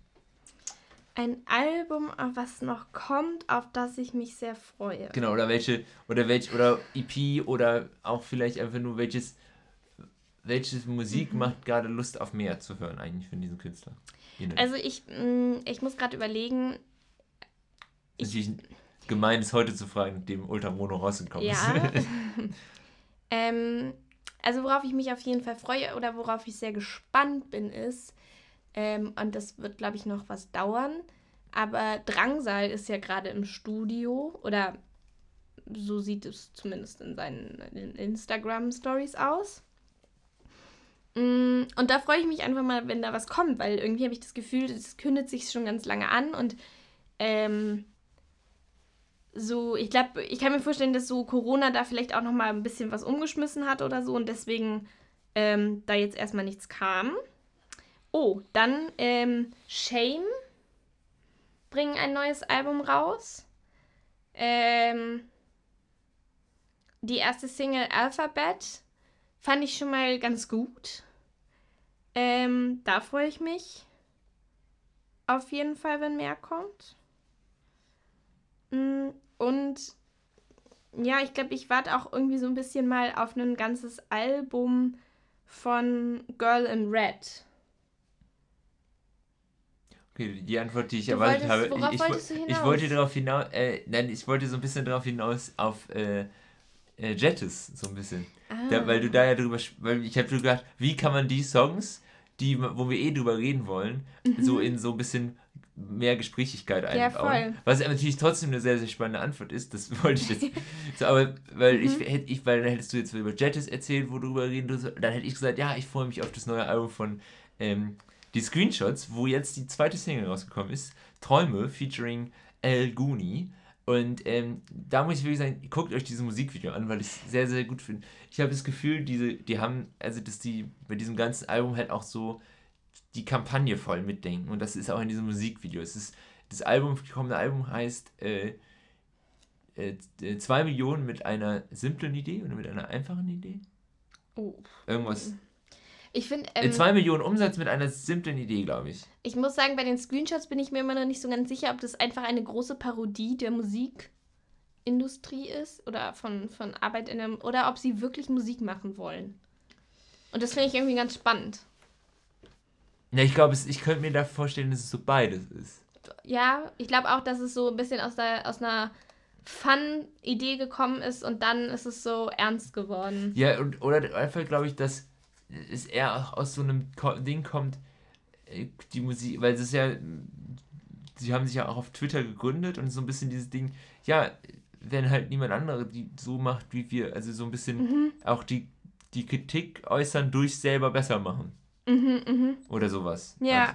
[SPEAKER 2] Ein Album, was noch kommt, auf das ich mich sehr freue.
[SPEAKER 1] Genau, oder welche, oder welch, oder EP oder auch vielleicht einfach nur welches, welches Musik macht gerade Lust auf mehr zu hören eigentlich von diesem Künstler? Ihnen.
[SPEAKER 2] Also ich, mh, ich muss gerade überlegen,
[SPEAKER 1] Natürlich gemein ist heute zu fragen, nachdem Ultra Mono rausgekommen
[SPEAKER 2] Ja.
[SPEAKER 1] ist.
[SPEAKER 2] ähm, also worauf ich mich auf jeden Fall freue oder worauf ich sehr gespannt bin, ist, ähm, und das wird, glaube ich, noch was dauern, aber Drangsal ist ja gerade im Studio oder so sieht es zumindest in seinen in Instagram-Stories aus. Mm, Und da freue ich mich einfach mal, wenn da was kommt, weil irgendwie habe ich das Gefühl, das kündet sich schon ganz lange an und ähm, so, ich glaube, ich kann mir vorstellen, dass so Corona da vielleicht auch noch mal ein bisschen was umgeschmissen hat oder so und deswegen ähm, da jetzt erstmal nichts kam. Oh, dann ähm, Shame bringen ein neues Album raus. Ähm, die erste Single Alphabet fand ich schon mal ganz gut. Ähm, da freue ich mich auf jeden Fall, wenn mehr kommt. Mm, und ja, ich glaube, ich warte auch irgendwie so ein bisschen mal auf ein ganzes Album von Girl in Red.
[SPEAKER 1] Okay, die Antwort, die ich du erwartet wolltest, habe. Ich, ich, ich, wollte darauf hinaus, äh, nein, ich wollte so ein bisschen darauf hinaus auf äh, äh, Jettis, so ein bisschen. Ah. Da, weil du da ja drüber, weil ich habe gedacht, wie kann man die Songs, die, wo wir eh drüber reden wollen, mhm. so in so ein bisschen mehr Gesprächigkeit einbauen. Ja, Was natürlich trotzdem eine sehr, sehr spannende Antwort ist, das wollte ich jetzt. so, aber weil mhm. ich, hätte, ich, weil dann hättest du jetzt über Jettis erzählt, wo du drüber reden dann hätte ich gesagt, ja, ich freue mich auf das neue Album von ähm, die Screenshots, wo jetzt die zweite Single rausgekommen ist, Träume featuring El Guni. Und ähm, da muss ich wirklich sagen, guckt euch dieses Musikvideo an, weil ich es sehr, sehr gut finde. Ich habe das Gefühl, diese, die haben, also dass die bei diesem ganzen Album halt auch so die Kampagne voll mitdenken. Und das ist auch in diesem Musikvideo. Es ist, das Album, das kommende Album heißt äh, äh, 2 Millionen mit einer simplen Idee oder mit einer einfachen Idee. Oh. Irgendwas. Ich finde. Äh, ähm, 2 Millionen Umsatz mit einer simplen Idee, glaube ich.
[SPEAKER 2] Ich muss sagen, bei den Screenshots bin ich mir immer noch nicht so ganz sicher, ob das einfach eine große Parodie der Musikindustrie ist oder von, von Arbeit in einem. oder ob sie wirklich Musik machen wollen. Und das finde ich irgendwie ganz spannend.
[SPEAKER 1] Ja, ich glaube, ich könnte mir da vorstellen, dass es so beides ist.
[SPEAKER 2] Ja, ich glaube auch, dass es so ein bisschen aus, der, aus einer Fun-Idee gekommen ist und dann ist es so ernst geworden.
[SPEAKER 1] Ja, und, oder einfach glaube ich, dass es eher auch aus so einem Ding kommt, äh, die Musik, weil es ist ja, sie haben sich ja auch auf Twitter gegründet und so ein bisschen dieses Ding, ja, wenn halt niemand andere die so macht wie wir, also so ein bisschen mhm. auch die, die Kritik äußern durch selber besser machen. Mhm, mh. Oder sowas.
[SPEAKER 2] Ja. Also,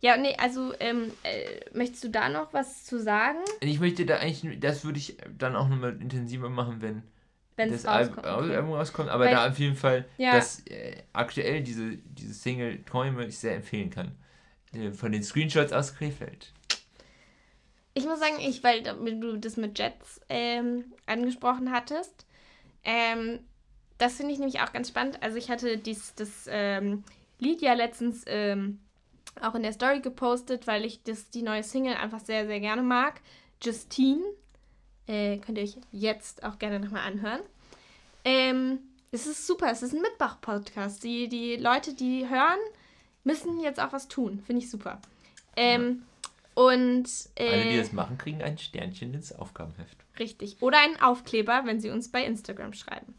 [SPEAKER 2] ja, nee, also ähm, äh, möchtest du da noch was zu sagen?
[SPEAKER 1] Ich möchte da eigentlich, das würde ich dann auch nochmal intensiver machen, wenn wenn das rauskommt, Album, okay. rauskommt. Aber Weil, da auf jeden Fall, ja. dass äh, aktuell diese, diese Single Träume ich sehr empfehlen kann. Äh, von den Screenshots aus Krefeld.
[SPEAKER 2] Ich muss sagen, ich, weil du das mit Jets ähm, angesprochen hattest, ähm, das finde ich nämlich auch ganz spannend. Also ich hatte dies, das ähm, Lied ja letztens ähm, auch in der Story gepostet, weil ich das, die neue Single einfach sehr, sehr gerne mag. Justine. Äh, könnt ihr euch jetzt auch gerne nochmal anhören. Ähm, es ist super, es ist ein Mitbach-Podcast. Die, die Leute, die hören, müssen jetzt auch was tun. Finde ich super. Ähm, ja. Und.
[SPEAKER 1] Äh, Alle, die das machen, kriegen ein Sternchen ins Aufgabenheft.
[SPEAKER 2] Richtig. Oder einen Aufkleber, wenn sie uns bei Instagram schreiben.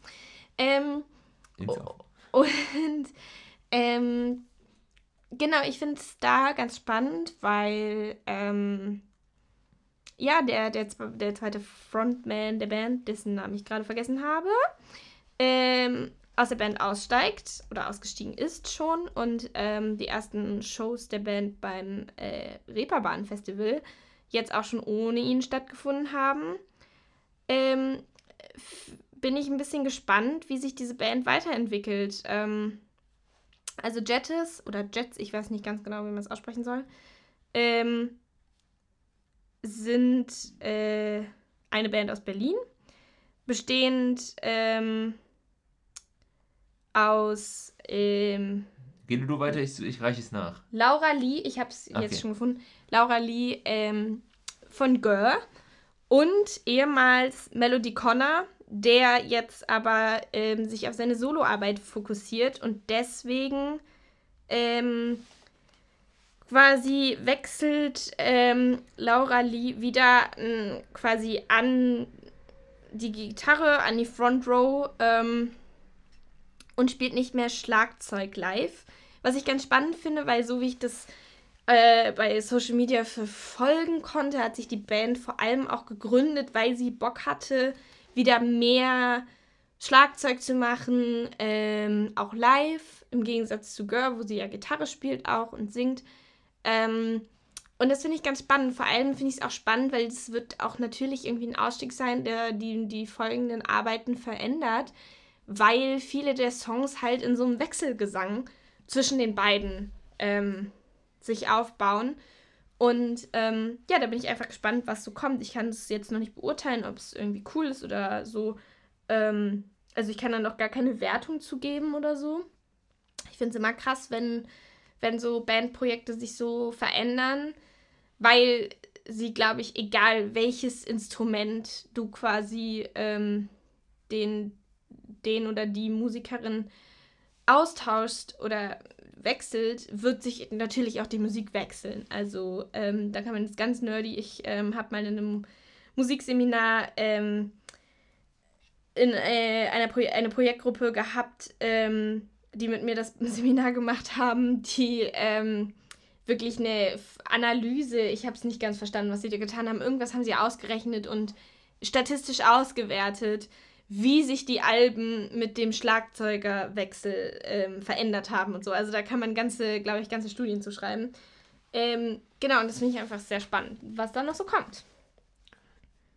[SPEAKER 2] Ähm, und ähm, genau, ich finde es da ganz spannend, weil ähm, ja, der, der, der zweite Frontman der Band, dessen Namen ich gerade vergessen habe, ähm, aus der Band aussteigt oder ausgestiegen ist schon und ähm, die ersten Shows der Band beim äh, Reeperbahn Festival jetzt auch schon ohne ihn stattgefunden haben. Ähm, bin ich ein bisschen gespannt, wie sich diese Band weiterentwickelt. Ähm, also Jettis oder Jets, ich weiß nicht ganz genau, wie man es aussprechen soll, ähm, sind äh, eine Band aus Berlin, bestehend ähm, aus. Ähm,
[SPEAKER 1] Geh du weiter, ich, ich reiche es nach.
[SPEAKER 2] Laura Lee, ich habe es okay. jetzt schon gefunden. Laura Lee ähm, von Gör und ehemals Melody Connor der jetzt aber ähm, sich auf seine Soloarbeit fokussiert und deswegen ähm, quasi wechselt ähm, Laura Lee wieder ähm, quasi an die Gitarre, an die Front Row ähm, und spielt nicht mehr Schlagzeug live. Was ich ganz spannend finde, weil so wie ich das äh, bei Social Media verfolgen konnte, hat sich die Band vor allem auch gegründet, weil sie Bock hatte, wieder mehr Schlagzeug zu machen, ähm, auch live, im Gegensatz zu Girl, wo sie ja Gitarre spielt auch und singt. Ähm, und das finde ich ganz spannend. Vor allem finde ich es auch spannend, weil es wird auch natürlich irgendwie ein Ausstieg sein, der die, die folgenden Arbeiten verändert, weil viele der Songs halt in so einem Wechselgesang zwischen den beiden ähm, sich aufbauen. Und ähm, ja, da bin ich einfach gespannt, was so kommt. Ich kann es jetzt noch nicht beurteilen, ob es irgendwie cool ist oder so. ähm, also ich kann da noch gar keine Wertung zu geben oder so. Ich finde es immer krass, wenn, wenn so Bandprojekte sich so verändern, weil sie, glaube ich, egal welches Instrument du quasi ähm, den, den oder die Musikerin austauscht oder wechselt, wird sich natürlich auch die Musik wechseln. Also ähm, da kann man jetzt ganz nerdy, ich ähm, habe mal in einem Musikseminar ähm, in äh, einer Pro eine Projektgruppe gehabt, ähm, die mit mir das Seminar gemacht haben, die ähm, wirklich eine Analyse, ich habe es nicht ganz verstanden, was sie da getan haben, irgendwas haben sie ausgerechnet und statistisch ausgewertet, wie sich die Alben mit dem Schlagzeugerwechsel ähm, verändert haben und so. Also da kann man ganze, glaube ich, ganze Studien zu schreiben. Ähm, genau, und das finde ich einfach sehr spannend, was da noch so kommt.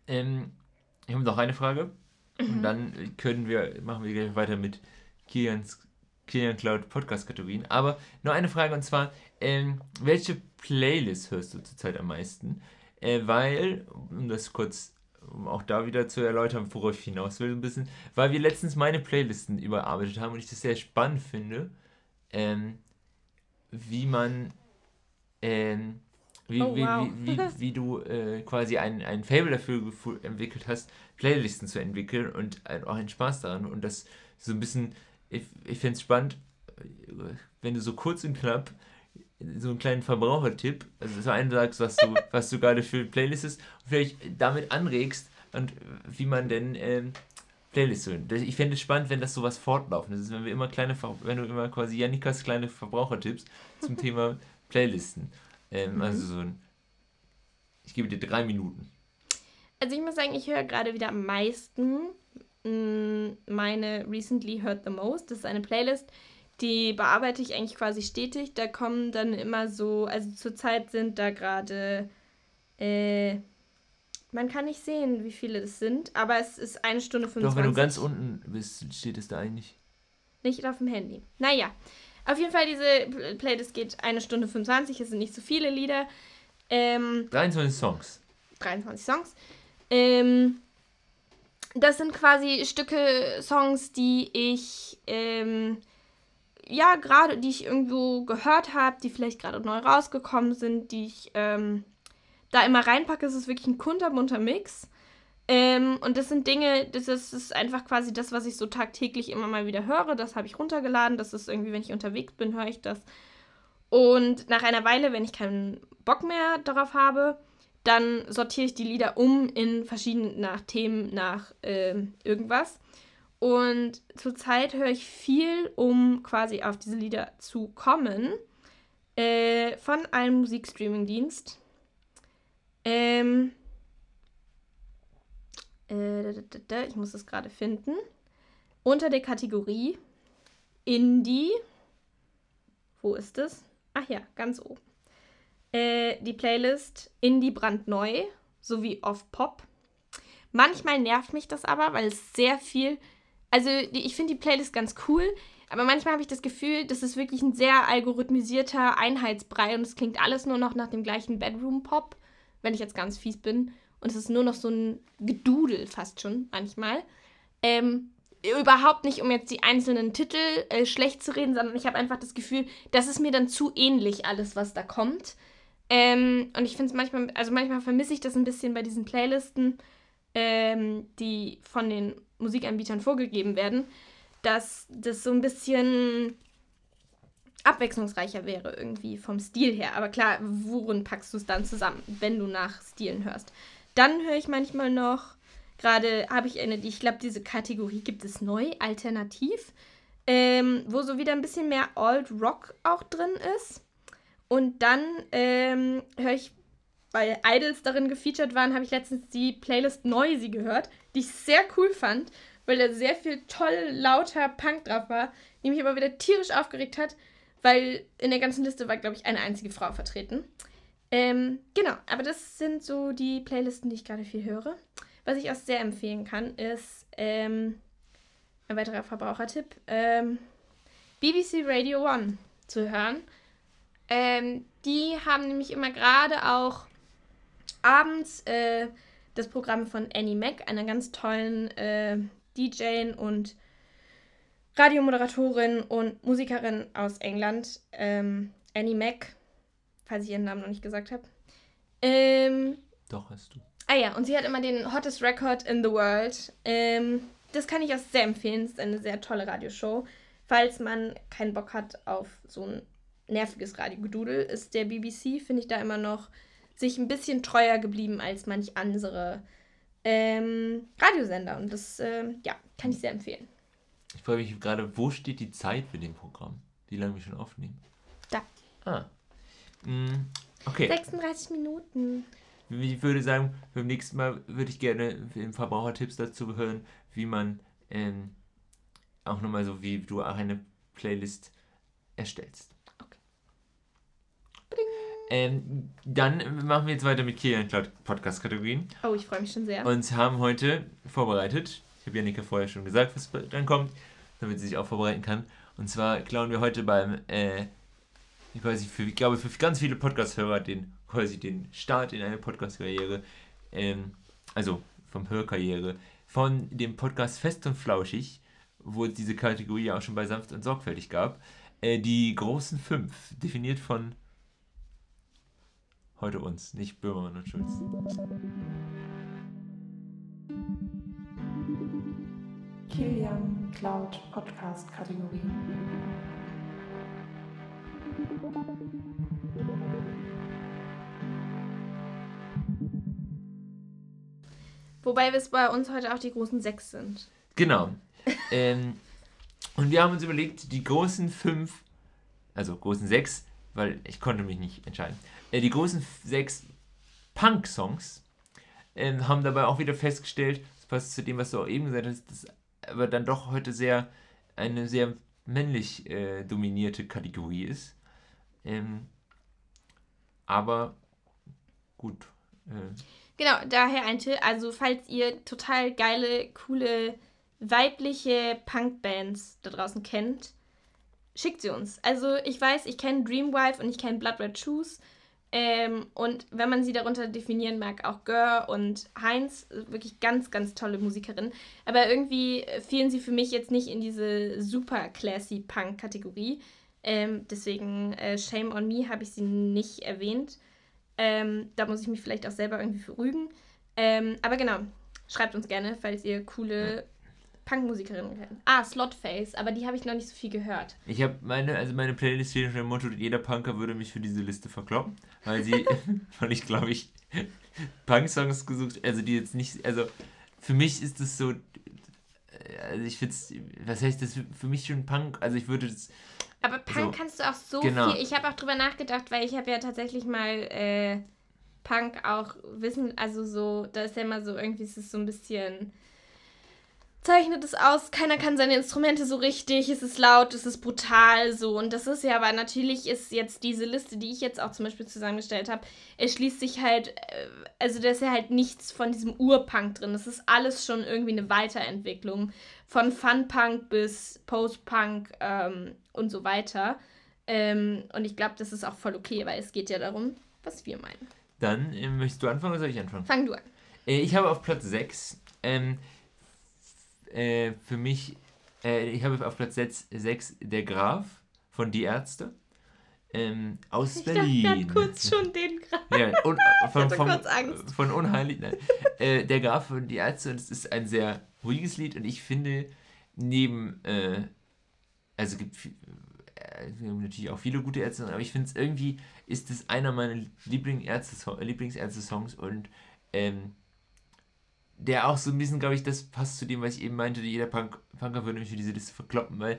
[SPEAKER 1] Ähm, ich habe noch eine Frage. Mhm. Und dann können wir, machen wir gleich weiter mit Kilians, Kilian Cloud Podcast-Kategorien. Aber nur eine Frage und zwar, ähm, welche Playlist hörst du zurzeit am meisten? Äh, weil, um das kurz um auch da wieder zu erläutern, worauf ich hinaus will, ein bisschen, weil wir letztens meine Playlisten überarbeitet haben und ich das sehr spannend finde, ähm, wie man, ähm, wie, oh, wie, wow. wie, wie, wie, du äh, quasi ein, ein Fable dafür entwickelt hast, Playlisten zu entwickeln und auch einen Spaß daran und das so ein bisschen, ich, ich finde es spannend, wenn du so kurz und knapp so einen kleinen Verbrauchertipp, also so einen sagst, was du, was du gerade für Playlist ist und vielleicht damit anregst und wie man denn ähm, Playlists hören. Ich fände es spannend, wenn das sowas fortlaufend ist, wenn wir immer kleine, wenn du immer quasi Janikas kleine Verbrauchertipps zum Thema Playlisten. Ähm, mhm. Also so ein, ich gebe dir drei Minuten.
[SPEAKER 2] Also ich muss sagen, ich höre gerade wieder am meisten mh, mm, meine Recently Heard the Most. Das ist eine Playlist, die bearbeite ich eigentlich quasi stetig. Da kommen dann immer so, also zurzeit sind da gerade, äh, man kann nicht sehen, wie viele es sind, aber es ist eine Stunde
[SPEAKER 1] 25. Doch, wenn du ganz unten bist, steht es da eigentlich.
[SPEAKER 2] Nicht auf dem Handy. Naja, auf jeden Fall, diese Playlist geht eine Stunde 25, es sind nicht so viele Lieder. Ähm,
[SPEAKER 1] 23 Songs.
[SPEAKER 2] 23 Songs. Ähm, das sind quasi Stücke, Songs, die ich ähm, ja, gerade, die ich irgendwo gehört habe, die vielleicht gerade neu rausgekommen sind, die ich ähm, da immer reinpacke. Es ist wirklich ein kunterbunter Mix. Ähm, und das sind Dinge, das ist, das ist, einfach quasi das, was ich so tagtäglich immer mal wieder höre. Das habe ich runtergeladen. Das ist irgendwie, wenn ich unterwegs bin, höre ich das. Und nach einer Weile, wenn ich keinen Bock mehr darauf habe, dann sortiere ich die Lieder um in verschiedene nach Themen, nach äh, irgendwas. Und zurzeit höre ich viel, um quasi auf diese Lieder zu kommen, äh, von einem Musikstreaming-Dienst. Ähm, äh, ich muss es gerade finden. Unter der Kategorie Indie. Wo ist es? Ach ja, ganz oben. Äh, die Playlist Indie brandneu sowie Off Pop. Manchmal nervt mich das aber, weil es sehr viel also die, ich finde die Playlist ganz cool, aber manchmal habe ich das Gefühl, das ist wirklich ein sehr algorithmisierter Einheitsbrei und es klingt alles nur noch nach dem gleichen Bedroom-Pop, wenn ich jetzt ganz fies bin. Und es ist nur noch so ein Gedudel fast schon manchmal. Ähm, überhaupt nicht, um jetzt die einzelnen Titel äh, schlecht zu reden, sondern ich habe einfach das Gefühl, das ist mir dann zu ähnlich, alles, was da kommt. Ähm, und ich finde es manchmal, also manchmal vermisse ich das ein bisschen bei diesen Playlisten, ähm, die von den Musikanbietern vorgegeben werden, dass das so ein bisschen abwechslungsreicher wäre irgendwie vom Stil her. Aber klar, worin packst du es dann zusammen, wenn du nach Stilen hörst? Dann höre ich manchmal noch, gerade habe ich eine, ich glaube, diese Kategorie gibt es neu, alternativ, ähm, wo so wieder ein bisschen mehr Old Rock auch drin ist. Und dann ähm, höre ich, weil Idols darin gefeatured waren, habe ich letztens die Playlist Noisy gehört die ich sehr cool fand, weil da sehr viel toll, lauter Punk drauf war, die mich aber wieder tierisch aufgeregt hat, weil in der ganzen Liste war, glaube ich, eine einzige Frau vertreten. Ähm, genau, aber das sind so die Playlisten, die ich gerade viel höre. Was ich auch sehr empfehlen kann, ist ähm, ein weiterer Verbrauchertipp: ähm, BBC Radio One zu hören. Ähm, die haben nämlich immer gerade auch abends äh, das Programm von Annie Mac, einer ganz tollen äh, DJ und Radiomoderatorin und Musikerin aus England, ähm, Annie Mac, falls ich ihren Namen noch nicht gesagt habe. Ähm,
[SPEAKER 1] Doch, hast du.
[SPEAKER 2] Ah ja, und sie hat immer den Hottest Record in the World. Ähm, das kann ich auch sehr empfehlen. Es ist eine sehr tolle Radioshow. Falls man keinen Bock hat auf so ein nerviges Radiogedudel, ist der BBC, finde ich, da immer noch sich ein bisschen treuer geblieben als manch andere ähm, Radiosender. Und das, ähm, ja, kann ich sehr empfehlen.
[SPEAKER 1] Ich frage mich gerade, wo steht die Zeit für dem Programm? Wie lange wir schon aufnehmen?
[SPEAKER 2] Da.
[SPEAKER 1] Ah. Mm, okay.
[SPEAKER 2] 36 Minuten.
[SPEAKER 1] Ich würde sagen, beim nächsten Mal würde ich gerne Verbrauchertipps dazu hören, wie man ähm, auch nochmal so, wie du auch eine Playlist erstellst. Ähm, dann machen wir jetzt weiter mit Kilian Cloud Podcast-Kategorien.
[SPEAKER 2] Oh, ich freue mich schon sehr.
[SPEAKER 1] Und haben heute vorbereitet, ich habe Janika vorher schon gesagt, was dann kommt, damit sie sich auch vorbereiten kann. Und zwar klauen wir heute beim, äh, quasi für, ich glaube, für ganz viele Podcast-Hörer den, quasi den Start in eine Podcast-Karriere, ähm, also vom Hörkarriere, von dem Podcast Fest und Flauschig, wo es diese Kategorie auch schon bei Sanft und Sorgfältig gab, äh, die großen fünf, definiert von heute uns, nicht Böhmermann und Schulz.
[SPEAKER 3] Kilian Cloud Podcast Kategorie.
[SPEAKER 2] Wobei es bei uns heute auch die großen sechs sind.
[SPEAKER 1] Genau. ähm, und wir haben uns überlegt, die großen fünf, also großen sechs, weil ich konnte mich nicht entscheiden, äh, die großen sechs Punk-Songs ähm, haben dabei auch wieder festgestellt, das passt zu dem, was du auch eben gesagt hast, dass aber dann doch heute sehr eine sehr männlich äh, dominierte Kategorie ist. Ähm, aber gut. Äh,
[SPEAKER 2] Genau, daher ein Tipp. Also, falls ihr total geile, coole, weibliche Punkbands da draußen kennt, schickt sie uns. Also, ich weiß, ich kenne Dreamwife und ich kenne Blood Red Shoes. Ähm, und wenn man sie darunter definieren mag, auch Gör und Heinz, wirklich ganz, ganz tolle Musikerinnen. Aber irgendwie fielen sie für mich jetzt nicht in diese super classy Punk-Kategorie. Ähm, deswegen, äh, Shame on Me, habe ich sie nicht erwähnt. Ähm, da muss ich mich vielleicht auch selber irgendwie für rügen. Ähm, aber genau, schreibt uns gerne, falls ihr coole Punkmusikerinnen kennt. Ah, Slotface, aber die habe ich noch nicht so viel gehört.
[SPEAKER 1] Ich habe meine, also meine Playlist steht unter dem Motto, jeder Punker würde mich für diese Liste verkloppen, weil sie, weil ich glaube ich Punk-Songs gesucht, also die jetzt nicht, also für mich ist das so, also ich finde es, was heißt das, für mich schon Punk, also ich würde das,
[SPEAKER 2] Aber Punk
[SPEAKER 1] So.
[SPEAKER 2] kannst du auch so
[SPEAKER 1] Genau.
[SPEAKER 2] viel. Ich habe auch drüber nachgedacht, weil ich habe ja tatsächlich mal äh, Punk auch wissen, also so, da ist ja immer so, irgendwie ist es so ein bisschen zeichnet es aus, keiner kann seine Instrumente so richtig, es ist laut, es ist brutal so und das ist ja, aber natürlich ist jetzt diese Liste, die ich jetzt auch zum Beispiel zusammengestellt habe, es schließt sich halt, äh, also da ist ja halt nichts von diesem Urpunk drin, das ist alles schon irgendwie eine Weiterentwicklung von Funpunk bis Postpunk ähm, und so weiter ähm, und ich glaube, das ist auch voll okay, weil es geht ja darum, was wir meinen.
[SPEAKER 1] dann äh, möchtest du anfangen oder soll ich anfangen?
[SPEAKER 2] Fang du an.
[SPEAKER 1] Äh, ich habe auf Platz 6, ähm, äh, für mich, äh, ich habe auf Platz 6, 6 Der Graf von Die Ärzte. Ähm, aus
[SPEAKER 2] Ich
[SPEAKER 1] Berlin.
[SPEAKER 2] dachte kurz schon den Grad.
[SPEAKER 1] Ja, äh, von,
[SPEAKER 2] hatte
[SPEAKER 1] vom,
[SPEAKER 2] kurz Angst.
[SPEAKER 1] von Unheilig. Nein. Äh, der Graf und die Ärzte, und es ist ein sehr ruhiges Lied und ich finde, neben, äh, also gibt äh, natürlich auch viele gute Ärzte, aber ich finde es irgendwie, ist es einer meiner Lieblingsärzte- Lieblingsärzte-Songs und ähm, der auch so ein bisschen, glaube ich, das passt zu dem, was ich eben meinte, jeder Punk, Punker würde mich für diese Liste verkloppen, weil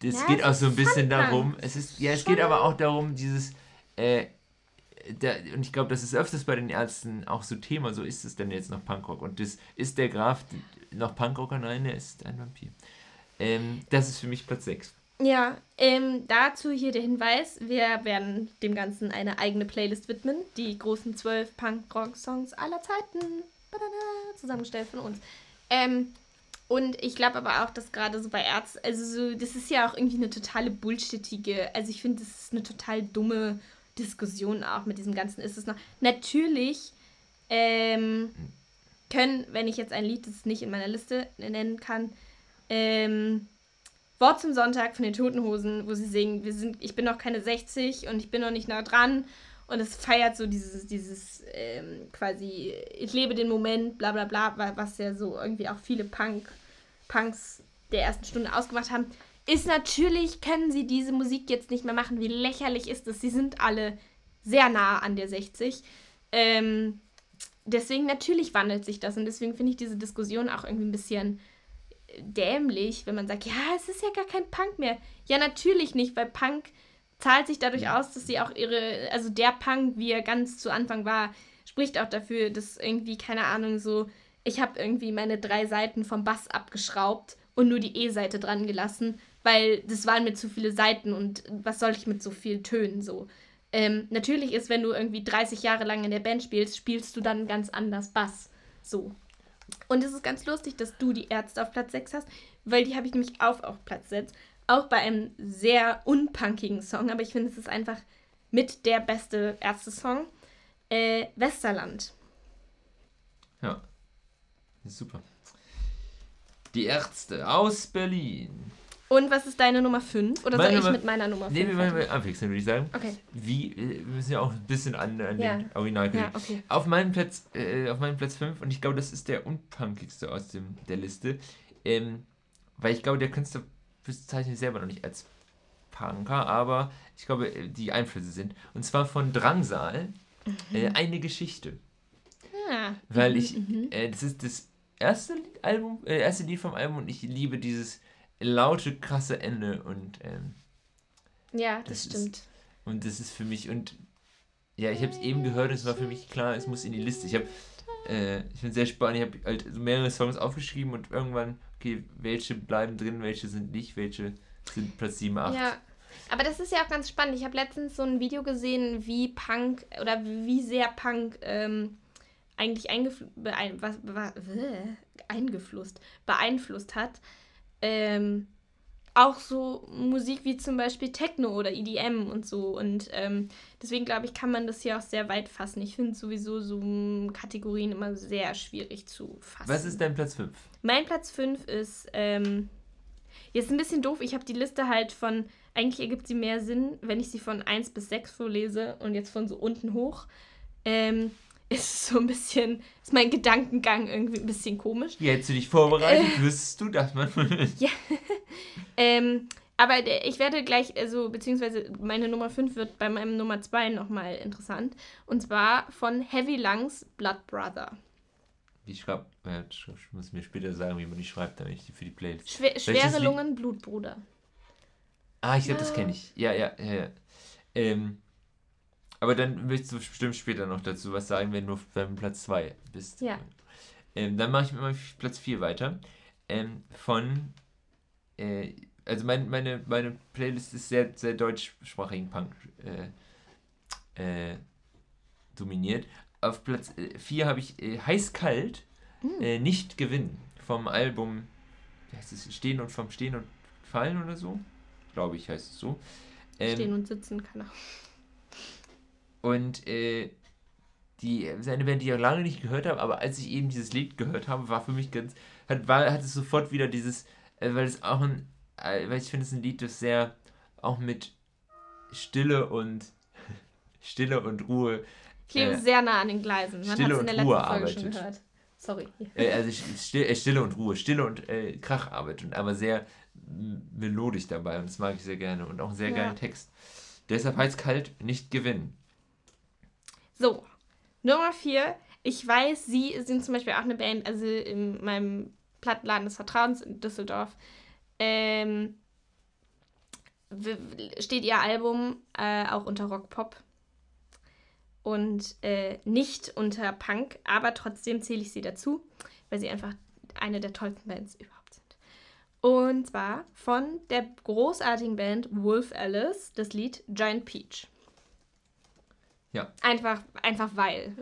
[SPEAKER 1] das
[SPEAKER 2] Ja,
[SPEAKER 1] geht auch so ein bisschen darum, es ist, ja, es geht
[SPEAKER 2] Schon.
[SPEAKER 1] aber auch darum, dieses, äh, da, und ich glaube, das ist öfters bei den Ärzten auch so Thema, so ist es denn jetzt noch Punkrock. Und das ist der Graf noch Punkrocker? Nein, er ist ein Vampir. Ähm, das ist für mich Platz 6.
[SPEAKER 2] Ja, ähm, dazu hier der Hinweis, wir werden dem Ganzen eine eigene Playlist widmen, die großen zwölf Punk-Rock-Songs aller Zeiten, zusammengestellt von uns. Ähm, und ich glaube aber auch, dass gerade so bei Ärzten, also so, das ist ja auch irgendwie eine totale bullshittige, also ich finde, das ist eine total dumme Diskussion auch mit diesem Ganzen. Ist es noch, natürlich, ähm, können, wenn ich jetzt ein Lied, das nicht in meiner Liste nennen kann, ähm, Wort zum Sonntag von den Toten Hosen, wo sie singen, wir sind, ich bin noch keine 60 und ich bin noch nicht nah dran. Und es feiert so dieses, dieses ähm, quasi, ich lebe den Moment, bla bla bla, was ja so irgendwie auch viele Punk, Punks der ersten Stunde ausgemacht haben. Ist natürlich, können sie diese Musik jetzt nicht mehr machen. Wie lächerlich ist es? Sie sind alle sehr nah an der 60. Ähm, deswegen natürlich wandelt sich das und deswegen finde ich diese Diskussion auch irgendwie ein bisschen dämlich, wenn man sagt, ja, es ist ja gar kein Punk mehr. Ja, natürlich nicht, weil Punk zahlt sich dadurch aus, dass sie auch ihre, also der Punk, wie er ganz zu Anfang war, spricht auch dafür, dass irgendwie, keine Ahnung, so, ich habe irgendwie meine drei Seiten vom Bass abgeschraubt und nur die E-Seite dran gelassen, weil das waren mir zu viele Seiten und was soll ich mit so vielen Tönen so. Ähm, natürlich ist, wenn du irgendwie 30 Jahre lang in der Band spielst, spielst du dann ganz anders Bass. So. Und es ist ganz lustig, dass du die Ärzte auf Platz 6 hast, weil die habe ich nämlich auch auf Platz 6. Auch bei einem sehr unpunkigen Song, aber ich finde, es ist einfach mit der beste Ärzte-Song. Äh, Westerland.
[SPEAKER 1] Ja. Super. Die Ärzte aus Berlin.
[SPEAKER 2] Und was ist deine Nummer 5? Oder
[SPEAKER 1] Meine
[SPEAKER 2] soll ich
[SPEAKER 1] Nummer-
[SPEAKER 2] mit meiner Nummer 5?
[SPEAKER 1] Ne, wir wollen anwechseln, würde ich sagen.
[SPEAKER 2] Okay.
[SPEAKER 1] Wie, äh, wir müssen ja auch ein bisschen an, an
[SPEAKER 2] Ja.
[SPEAKER 1] den Original
[SPEAKER 2] Ja, okay.
[SPEAKER 1] Auf meinem Platz, äh, auf meinem Platz 5, und ich glaube, das ist der unpunkigste aus dem, der Liste, ähm, weil ich glaube, der Künstler bezeichnet sich selber noch nicht als Punker, aber ich glaube, äh, die Einflüsse sind. Und zwar von Drangsal, äh, eine Geschichte.
[SPEAKER 2] Ah.
[SPEAKER 1] Weil
[SPEAKER 2] Mhm,
[SPEAKER 1] ich,
[SPEAKER 2] mhm.
[SPEAKER 1] äh, das ist das erste Lied, Album, äh, erste Lied vom Album und ich liebe dieses laute, krasse Ende und, ähm,
[SPEAKER 2] Ja, das,
[SPEAKER 1] das ist-
[SPEAKER 2] stimmt.
[SPEAKER 1] und das ist für mich, und ja, ich habe es eben gehört und es war für mich klar, es muss in die Liste. Ich habe, äh, ich bin sehr spannend, ich habe halt so mehrere Songs aufgeschrieben und irgendwann, okay, welche bleiben drin, welche sind nicht, welche sind Platz 7, 8.
[SPEAKER 2] Ja, aber das ist ja auch ganz spannend. Ich habe letztens so ein Video gesehen, wie Punk oder wie sehr Punk ähm, eigentlich eingefl beein was, was, äh, eingeflusst, beeinflusst hat. Ähm, auch so Musik wie zum Beispiel Techno oder EDM und so. Und ähm, deswegen glaube ich, kann man das hier auch sehr weit fassen. Ich finde sowieso so mm, Kategorien immer sehr schwierig zu fassen.
[SPEAKER 1] Was ist dein Platz 5?
[SPEAKER 2] Mein Platz 5 ist, ähm, jetzt ein bisschen doof, ich habe die Liste halt von, eigentlich ergibt sie mehr Sinn, wenn ich sie von 1 bis 6 vorlese und jetzt von so unten hoch. Ähm, ist so ein bisschen, ist mein Gedankengang irgendwie ein bisschen komisch.
[SPEAKER 1] Wie hättest du dich vorbereitet? Wüsstest du, dass man.
[SPEAKER 2] Ähm, aber ich werde gleich, also, beziehungsweise meine Nummer 5 wird bei meinem Nummer 2 nochmal interessant. Und zwar von Heavy Lungs Blood Brother.
[SPEAKER 1] Wie schreibt. Ja, ich muss mir später sagen, wie man die schreibt, damit ich die für die Playlist.
[SPEAKER 2] Schwer, schwere? Lungen, Blutbruder.
[SPEAKER 1] Ah, ich glaube, das kenne ich. Ja, ja, ja, ja. Ähm, aber dann willst du bestimmt später noch dazu was sagen, wenn du beim Platz 2 bist.
[SPEAKER 2] Ja.
[SPEAKER 1] Ähm, dann mache ich mit meinem Platz 4 weiter. Ähm, von. Äh, also mein, meine, meine Playlist ist sehr, sehr deutschsprachigen Punk äh, äh, dominiert. Auf Platz 4 habe ich äh, Heiß-Kalt, äh, Nicht gewinnen. Vom Album, wie heißt es, Stehen und vom Stehen und Fallen oder so. Glaube ich, heißt es so. Ähm,
[SPEAKER 2] Stehen und sitzen kann er.
[SPEAKER 1] Und äh, die, seine Band, die ich auch lange nicht gehört habe, aber als ich eben dieses Lied gehört habe, war für mich ganz, hat, war, hat es sofort wieder dieses, äh, weil es auch ein, äh, weil ich finde es ein Lied, das sehr auch mit Stille und Stille und Ruhe,
[SPEAKER 2] Ich lebe
[SPEAKER 1] Äh,
[SPEAKER 2] sehr nah an den Gleisen. Man hat
[SPEAKER 1] Stille
[SPEAKER 2] es in der
[SPEAKER 1] und
[SPEAKER 2] letzten
[SPEAKER 1] Ruhe
[SPEAKER 2] Folge schon
[SPEAKER 1] arbeitet.
[SPEAKER 2] gehört. Sorry.
[SPEAKER 1] äh, also Stille, äh, Stille und Ruhe, Stille und äh, Kracharbeit und aber sehr melodisch dabei und das mag ich sehr gerne und auch einen sehr
[SPEAKER 2] Ja.
[SPEAKER 1] geilen Text. Deshalb heißt kalt nicht gewinnen.
[SPEAKER 2] So, Nummer vier. Ich weiß, Sie sind zum Beispiel auch eine Band, also in meinem Plattenladen des Vertrauens in Düsseldorf. Ähm, steht Ihr Album äh, auch unter Rock Pop und äh, nicht unter Punk, aber trotzdem zähle ich sie dazu, weil sie einfach eine der tollsten Bands überhaupt sind. Und zwar von der großartigen Band Wolf Alice das Lied Giant Peach.
[SPEAKER 1] Ja.
[SPEAKER 2] Einfach, einfach weil.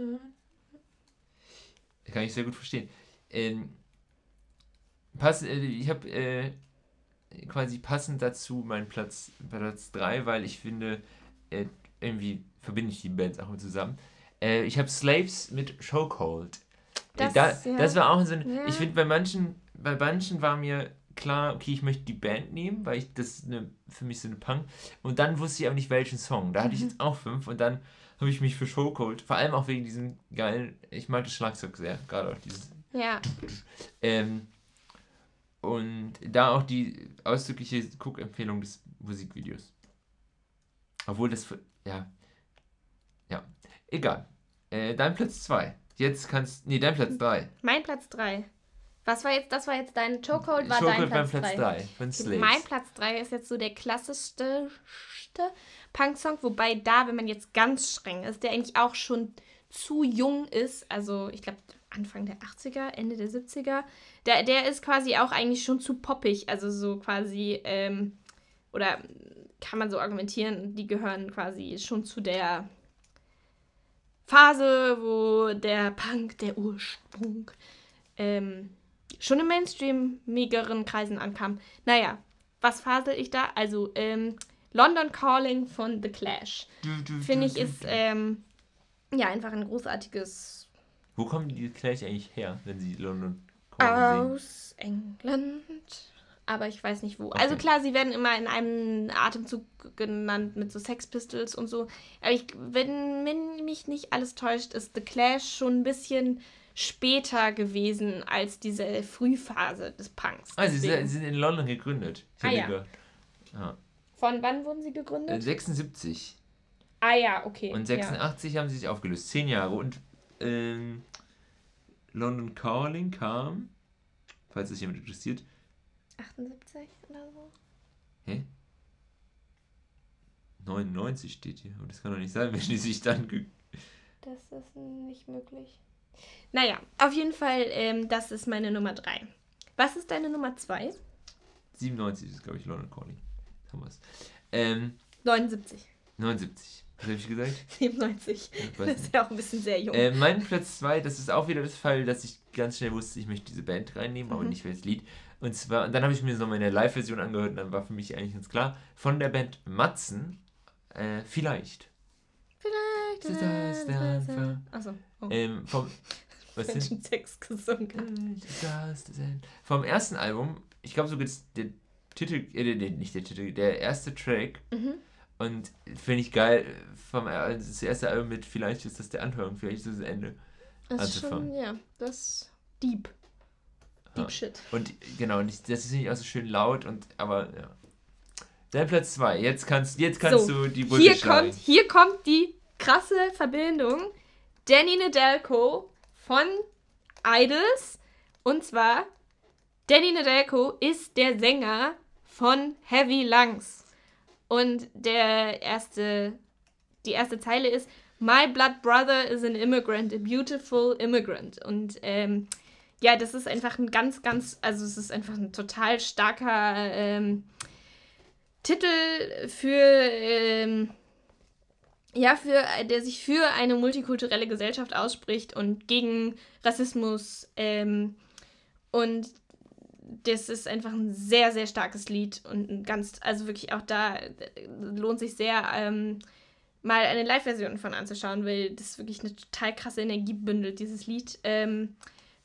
[SPEAKER 1] Kann ich sehr gut verstehen. Ähm, pass, äh, ich habe äh, quasi passend dazu meinen Platz, Platz 3, weil ich finde, äh, irgendwie verbinde ich die Bands auch mit zusammen. Äh, ich habe Slaves mit Chokehold.
[SPEAKER 2] Das,
[SPEAKER 1] Das, da,
[SPEAKER 2] ja.
[SPEAKER 1] das war auch so ein.
[SPEAKER 2] Ja.
[SPEAKER 1] Ich finde, bei manchen, bei manchen war mir klar, okay, ich möchte die Band nehmen, weil ich das eine, für mich so eine Punk. Und dann wusste ich aber nicht, welchen Song. Da hatte
[SPEAKER 2] Mhm.
[SPEAKER 1] ich jetzt auch fünf und dann habe ich mich für Show geholt. Vor allem auch wegen diesem geilen, ich mag das Schlagzeug sehr, gerade auch dieses.
[SPEAKER 2] Ja.
[SPEAKER 1] Ähm, und da auch die ausdrückliche Guck-Empfehlung des Musikvideos. Obwohl das, ja, ja, egal. Äh, dein Platz 2. Jetzt kannst, nee, dein Platz 3.
[SPEAKER 2] Mein Platz 3. Was war jetzt, das war jetzt dein Chokehold, war dein
[SPEAKER 1] beim
[SPEAKER 2] Platz
[SPEAKER 1] Platz
[SPEAKER 2] 3.
[SPEAKER 1] 3 von Slaves.
[SPEAKER 2] Mein Platz 3 ist jetzt so der klassischste Punk-Song, wobei da, wenn man jetzt ganz streng ist, der eigentlich auch schon zu jung ist, also ich glaube Anfang der 80er, Ende der 70er, der, der ist quasi auch eigentlich schon zu poppig, also so quasi, ähm, oder kann man so argumentieren, die gehören quasi schon zu der Phase, wo der Punk, der Ursprung, ähm, schon in mainstreamigeren Kreisen ankam. Naja, was fasel ich da? Also, ähm, London Calling von The Clash. Finde ich ist, ähm, ja, einfach ein großartiges
[SPEAKER 1] Wo kommen die gleich eigentlich her, wenn sie London Calling singen?
[SPEAKER 2] aus England. Aber ich weiß nicht wo. Also klar, sie werden immer in einem Atemzug genannt mit so Sex Pistols und so. Aber ich, wenn, wenn mich nicht alles täuscht, ist The Clash schon ein bisschen später gewesen als diese Frühphase des Punks.
[SPEAKER 1] Ah, sie sind, sie sind in London gegründet. Ich
[SPEAKER 2] Ah, ja.
[SPEAKER 1] Ja.
[SPEAKER 2] Von wann wurden sie
[SPEAKER 1] Äh,
[SPEAKER 2] gegründet?
[SPEAKER 1] 76
[SPEAKER 2] ah ja, okay.
[SPEAKER 1] und
[SPEAKER 2] ja.
[SPEAKER 1] 86 haben sie sich aufgelöst. Zehn Jahre. Und ähm, London Calling kam, falls es jemand interessiert,
[SPEAKER 2] 78 oder so?
[SPEAKER 1] 99 steht hier. Und das kann doch nicht sein, wenn die sich dann.
[SPEAKER 2] Das ist nicht möglich. Naja, auf jeden Fall, ähm, das ist meine Nummer 3. Was ist deine Nummer 2?
[SPEAKER 1] 97 ist, glaube ich, London Calling. Haben wir's. Ähm,
[SPEAKER 2] 79.
[SPEAKER 1] 79. Was habe ich gesagt?
[SPEAKER 2] 97.
[SPEAKER 1] Ich weiß
[SPEAKER 2] Das ist ja auch ein bisschen sehr jung.
[SPEAKER 1] Äh, mein Platz 2, das ist auch wieder das Fall, dass ich ganz schnell wusste, ich möchte diese Band reinnehmen, aber
[SPEAKER 2] Mhm.
[SPEAKER 1] nicht welches Lied. Und zwar, und dann habe ich mir das nochmal in der Live-Version angehört und dann war für mich eigentlich ganz klar, von der Band Matzen, äh, vielleicht. Der Anfang.
[SPEAKER 2] Achso. Oh.
[SPEAKER 1] Ähm, vom, was sind,
[SPEAKER 2] Sex gesungen.
[SPEAKER 1] Vom ersten Album, ich glaube sogar das- der Titel, äh, nicht der Titel, der erste Track.
[SPEAKER 2] Mhm.
[SPEAKER 1] Und finde ich geil, vom, äh, das erste Album mit vielleicht ist das der Anfang, vielleicht ist das das Ende.
[SPEAKER 2] Das ist schon,
[SPEAKER 1] Anzufangen.
[SPEAKER 2] ja, das deep. Deep shit.
[SPEAKER 1] Und genau, das ist nicht auch so schön laut und aber ja. Dein Platz 2. Jetzt kannst, jetzt kannst
[SPEAKER 2] So,
[SPEAKER 1] du die Brücke
[SPEAKER 2] Hier
[SPEAKER 1] schlagen.
[SPEAKER 2] kommt, hier kommt die krasse Verbindung. Danny Nedelko von Idols. Und zwar, Danny Nedelko ist der Sänger von Heavy Lungs. Und der erste, die erste Zeile ist, My blood brother is an immigrant, a beautiful immigrant. Und ähm, ja, das ist einfach ein ganz, ganz, also es ist einfach ein total starker ähm, Titel für, ähm, ja, für, der sich für eine multikulturelle Gesellschaft ausspricht und gegen Rassismus. Ähm, und das ist einfach ein sehr, sehr starkes Lied und ein ganz, also wirklich auch da äh, lohnt sich sehr, ähm, mal eine Live-Version von anzuschauen, weil das wirklich eine total krasse Energie bündelt, dieses Lied. Ähm,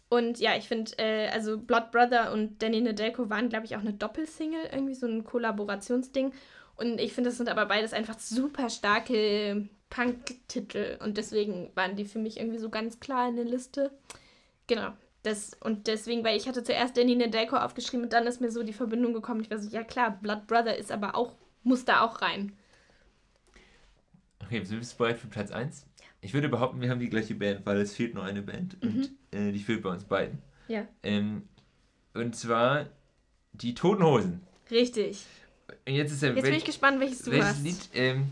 [SPEAKER 2] und ja, ich finde, äh, also Blood Brother und Danny Nedelko waren, glaube ich, auch eine Doppelsingle, irgendwie so ein Kollaborationsding. Und ich finde, das sind aber beides einfach super starke Punk-Titel. Und deswegen waren die für mich irgendwie so ganz klar in der Liste. Genau. Das, und deswegen, weil ich hatte zuerst Danny Nedelko aufgeschrieben und dann ist mir so die Verbindung gekommen. Ich war so, ja klar, Blood Brother ist aber auch, muss da auch rein.
[SPEAKER 1] Okay, sind wir bereit für Platz 1? Ich würde behaupten, wir haben die gleiche Band, weil es fehlt nur eine Band und äh, die fehlt bei uns beiden.
[SPEAKER 2] Ja.
[SPEAKER 1] Ähm, und zwar die Toten Hosen.
[SPEAKER 2] Richtig.
[SPEAKER 1] Jetzt ist ja
[SPEAKER 2] Jetzt bin ich gespannt, welches du
[SPEAKER 1] welches
[SPEAKER 2] hast.
[SPEAKER 1] Lied? Ähm,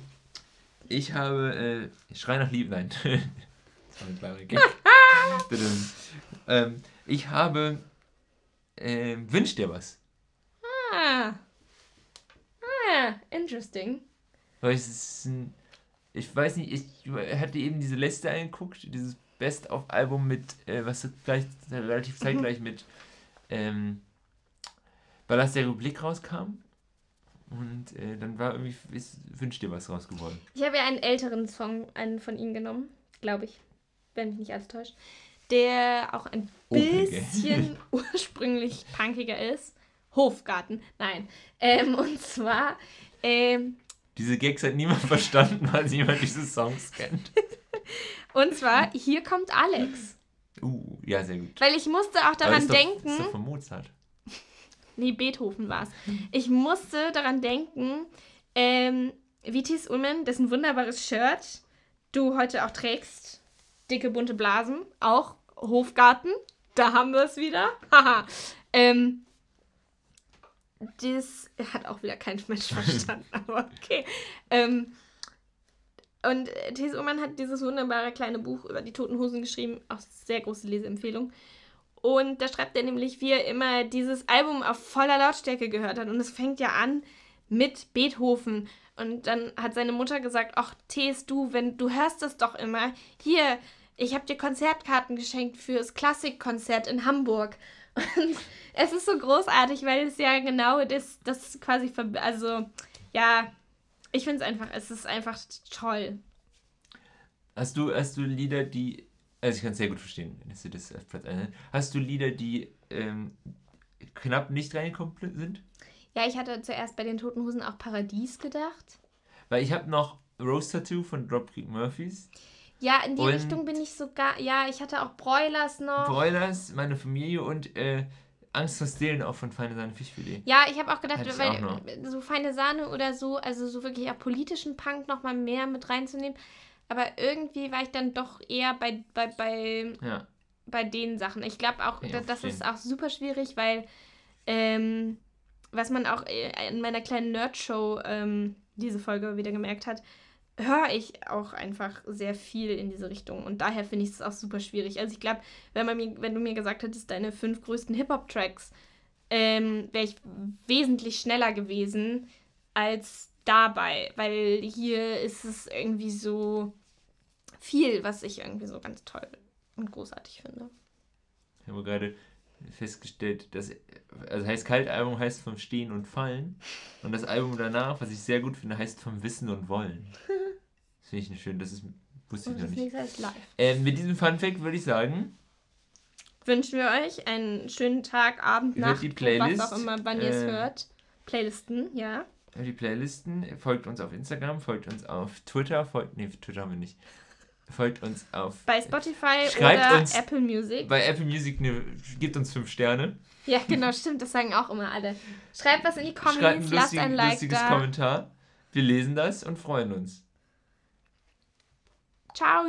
[SPEAKER 1] ich habe äh, Schrei nach Liebe, nein. das war ein kleiner Gag. Ähm, ich habe ähm, Wünsch dir was.
[SPEAKER 2] Ah. Ah, interesting.
[SPEAKER 1] Weil es ist ein, ich weiß nicht, ich hatte eben diese Liste angeguckt, dieses Best-of-Album mit, äh, was gleich, relativ zeitgleich mit ähm, Ballast der Republik rauskam. Und äh, dann war irgendwie, ist, wünsch dir was raus geworden.
[SPEAKER 2] Ich habe ja einen älteren Song, einen von ihnen genommen, glaube ich, wenn mich nicht alles täuscht. der auch ein bisschen ursprünglich punkiger ist. Hofgarten, nein. Ähm, und zwar, ähm,
[SPEAKER 1] Diese Gags hat niemand verstanden, weil niemand diese Songs kennt.
[SPEAKER 2] und zwar, hier kommt Alex.
[SPEAKER 1] Uh, ja, sehr gut.
[SPEAKER 2] Weil ich musste auch daran
[SPEAKER 1] ist doch,
[SPEAKER 2] denken.
[SPEAKER 1] Ist doch von Mozart.
[SPEAKER 2] Nee, Beethoven war es. Ich musste daran denken, ähm, wie Thies Ullmann, dessen wunderbares Shirt du heute auch trägst. Dicke bunte Blasen, auch Hofgarten. Da haben wir es wieder. Haha. ähm, das hat auch wieder kein Mensch verstanden, aber okay. Ähm, und äh, Thies Ullmann hat dieses wunderbare kleine Buch über die Toten Hosen geschrieben. Auch sehr große Leseempfehlung. Und da schreibt er nämlich, wie er immer dieses Album auf voller Lautstärke gehört hat. Und es fängt ja an mit Beethoven. Und dann hat seine Mutter gesagt, ach, Tees, du, wenn du hörst das doch immer. Hier, ich habe dir Konzertkarten geschenkt fürs Klassikkonzert in Hamburg. Und es ist so großartig, weil es ja genau das, das quasi, also, ja, ich finde es einfach, es ist einfach toll.
[SPEAKER 1] Hast du, hast du Lieder, die. Also, ich kann es sehr gut verstehen, dass du das auf Platz 1 Hast du Lieder, die ähm, knapp nicht reingekommen sind?
[SPEAKER 2] Ja, ich hatte zuerst bei den Toten Hosen auch Paradies gedacht.
[SPEAKER 1] Weil ich habe noch Rose Tattoo von Dropkick Murphys,
[SPEAKER 2] Ja, in die
[SPEAKER 1] Und-
[SPEAKER 2] Richtung bin ich sogar. Ja, ich hatte auch Broilers noch.
[SPEAKER 1] Broilers, meine Familie und äh, Angst vor Stehlen auch von Feine Sahne Fischfilet.
[SPEAKER 2] ja, ich habe auch gedacht, weil
[SPEAKER 1] auch
[SPEAKER 2] so feine Sahne oder so, also so wirklich auch politischen Punk nochmal mehr mit reinzunehmen. Aber irgendwie war ich dann doch eher bei, bei, bei,
[SPEAKER 1] Ja.
[SPEAKER 2] bei den Sachen. Ich glaube auch,
[SPEAKER 1] auch
[SPEAKER 2] das ist auch super schwierig, weil ähm, was man auch äh, in meiner kleinen Nerd-Show ähm, diese Folge wieder gemerkt hat, höre ich auch einfach sehr viel in diese Richtung. Und daher finde ich es auch super schwierig. Also ich glaube, wenn, man mir- wenn du mir gesagt hättest, deine fünf größten Hip-Hop-Tracks, ähm, wäre ich wesentlich schneller gewesen als dabei. Weil hier ist es irgendwie so viel, was ich irgendwie so ganz toll und großartig finde.
[SPEAKER 1] Ich habe gerade festgestellt, dass. Also heißt Kaltalbum heißt vom Stehen und Fallen. Und das Album danach, was ich sehr gut finde, heißt vom Wissen und Wollen. Das finde ich nicht schön, das ist, wusste ich
[SPEAKER 2] Und
[SPEAKER 1] noch
[SPEAKER 2] das
[SPEAKER 1] nicht.
[SPEAKER 2] ist live.
[SPEAKER 1] Ähm, mit diesem Funfact würde ich sagen,
[SPEAKER 2] Wünschen wir euch einen schönen Tag, Abend,
[SPEAKER 1] Hört
[SPEAKER 2] Nacht,
[SPEAKER 1] die Playlist,
[SPEAKER 2] was auch immer, wann ihr es
[SPEAKER 1] äh,
[SPEAKER 2] hört. Playlisten, ja.
[SPEAKER 1] die Playlisten, folgt uns auf Instagram, folgt uns auf Twitter, folgt, nee, Twitter haben wir nicht. Folgt uns auf.
[SPEAKER 2] Bei Spotify
[SPEAKER 1] Schreibt
[SPEAKER 2] oder
[SPEAKER 1] uns-
[SPEAKER 2] Apple Music.
[SPEAKER 1] Bei Apple Music ne, gibt uns 5 Sterne.
[SPEAKER 2] Ja, genau, stimmt, das sagen auch immer alle. Schreibt was in die
[SPEAKER 1] Schreibt ein
[SPEAKER 2] Comments, lasst
[SPEAKER 1] lustig,
[SPEAKER 2] ein Like
[SPEAKER 1] lustiges
[SPEAKER 2] da.
[SPEAKER 1] Kommentar. Wir lesen das und freuen uns.
[SPEAKER 2] Ciao.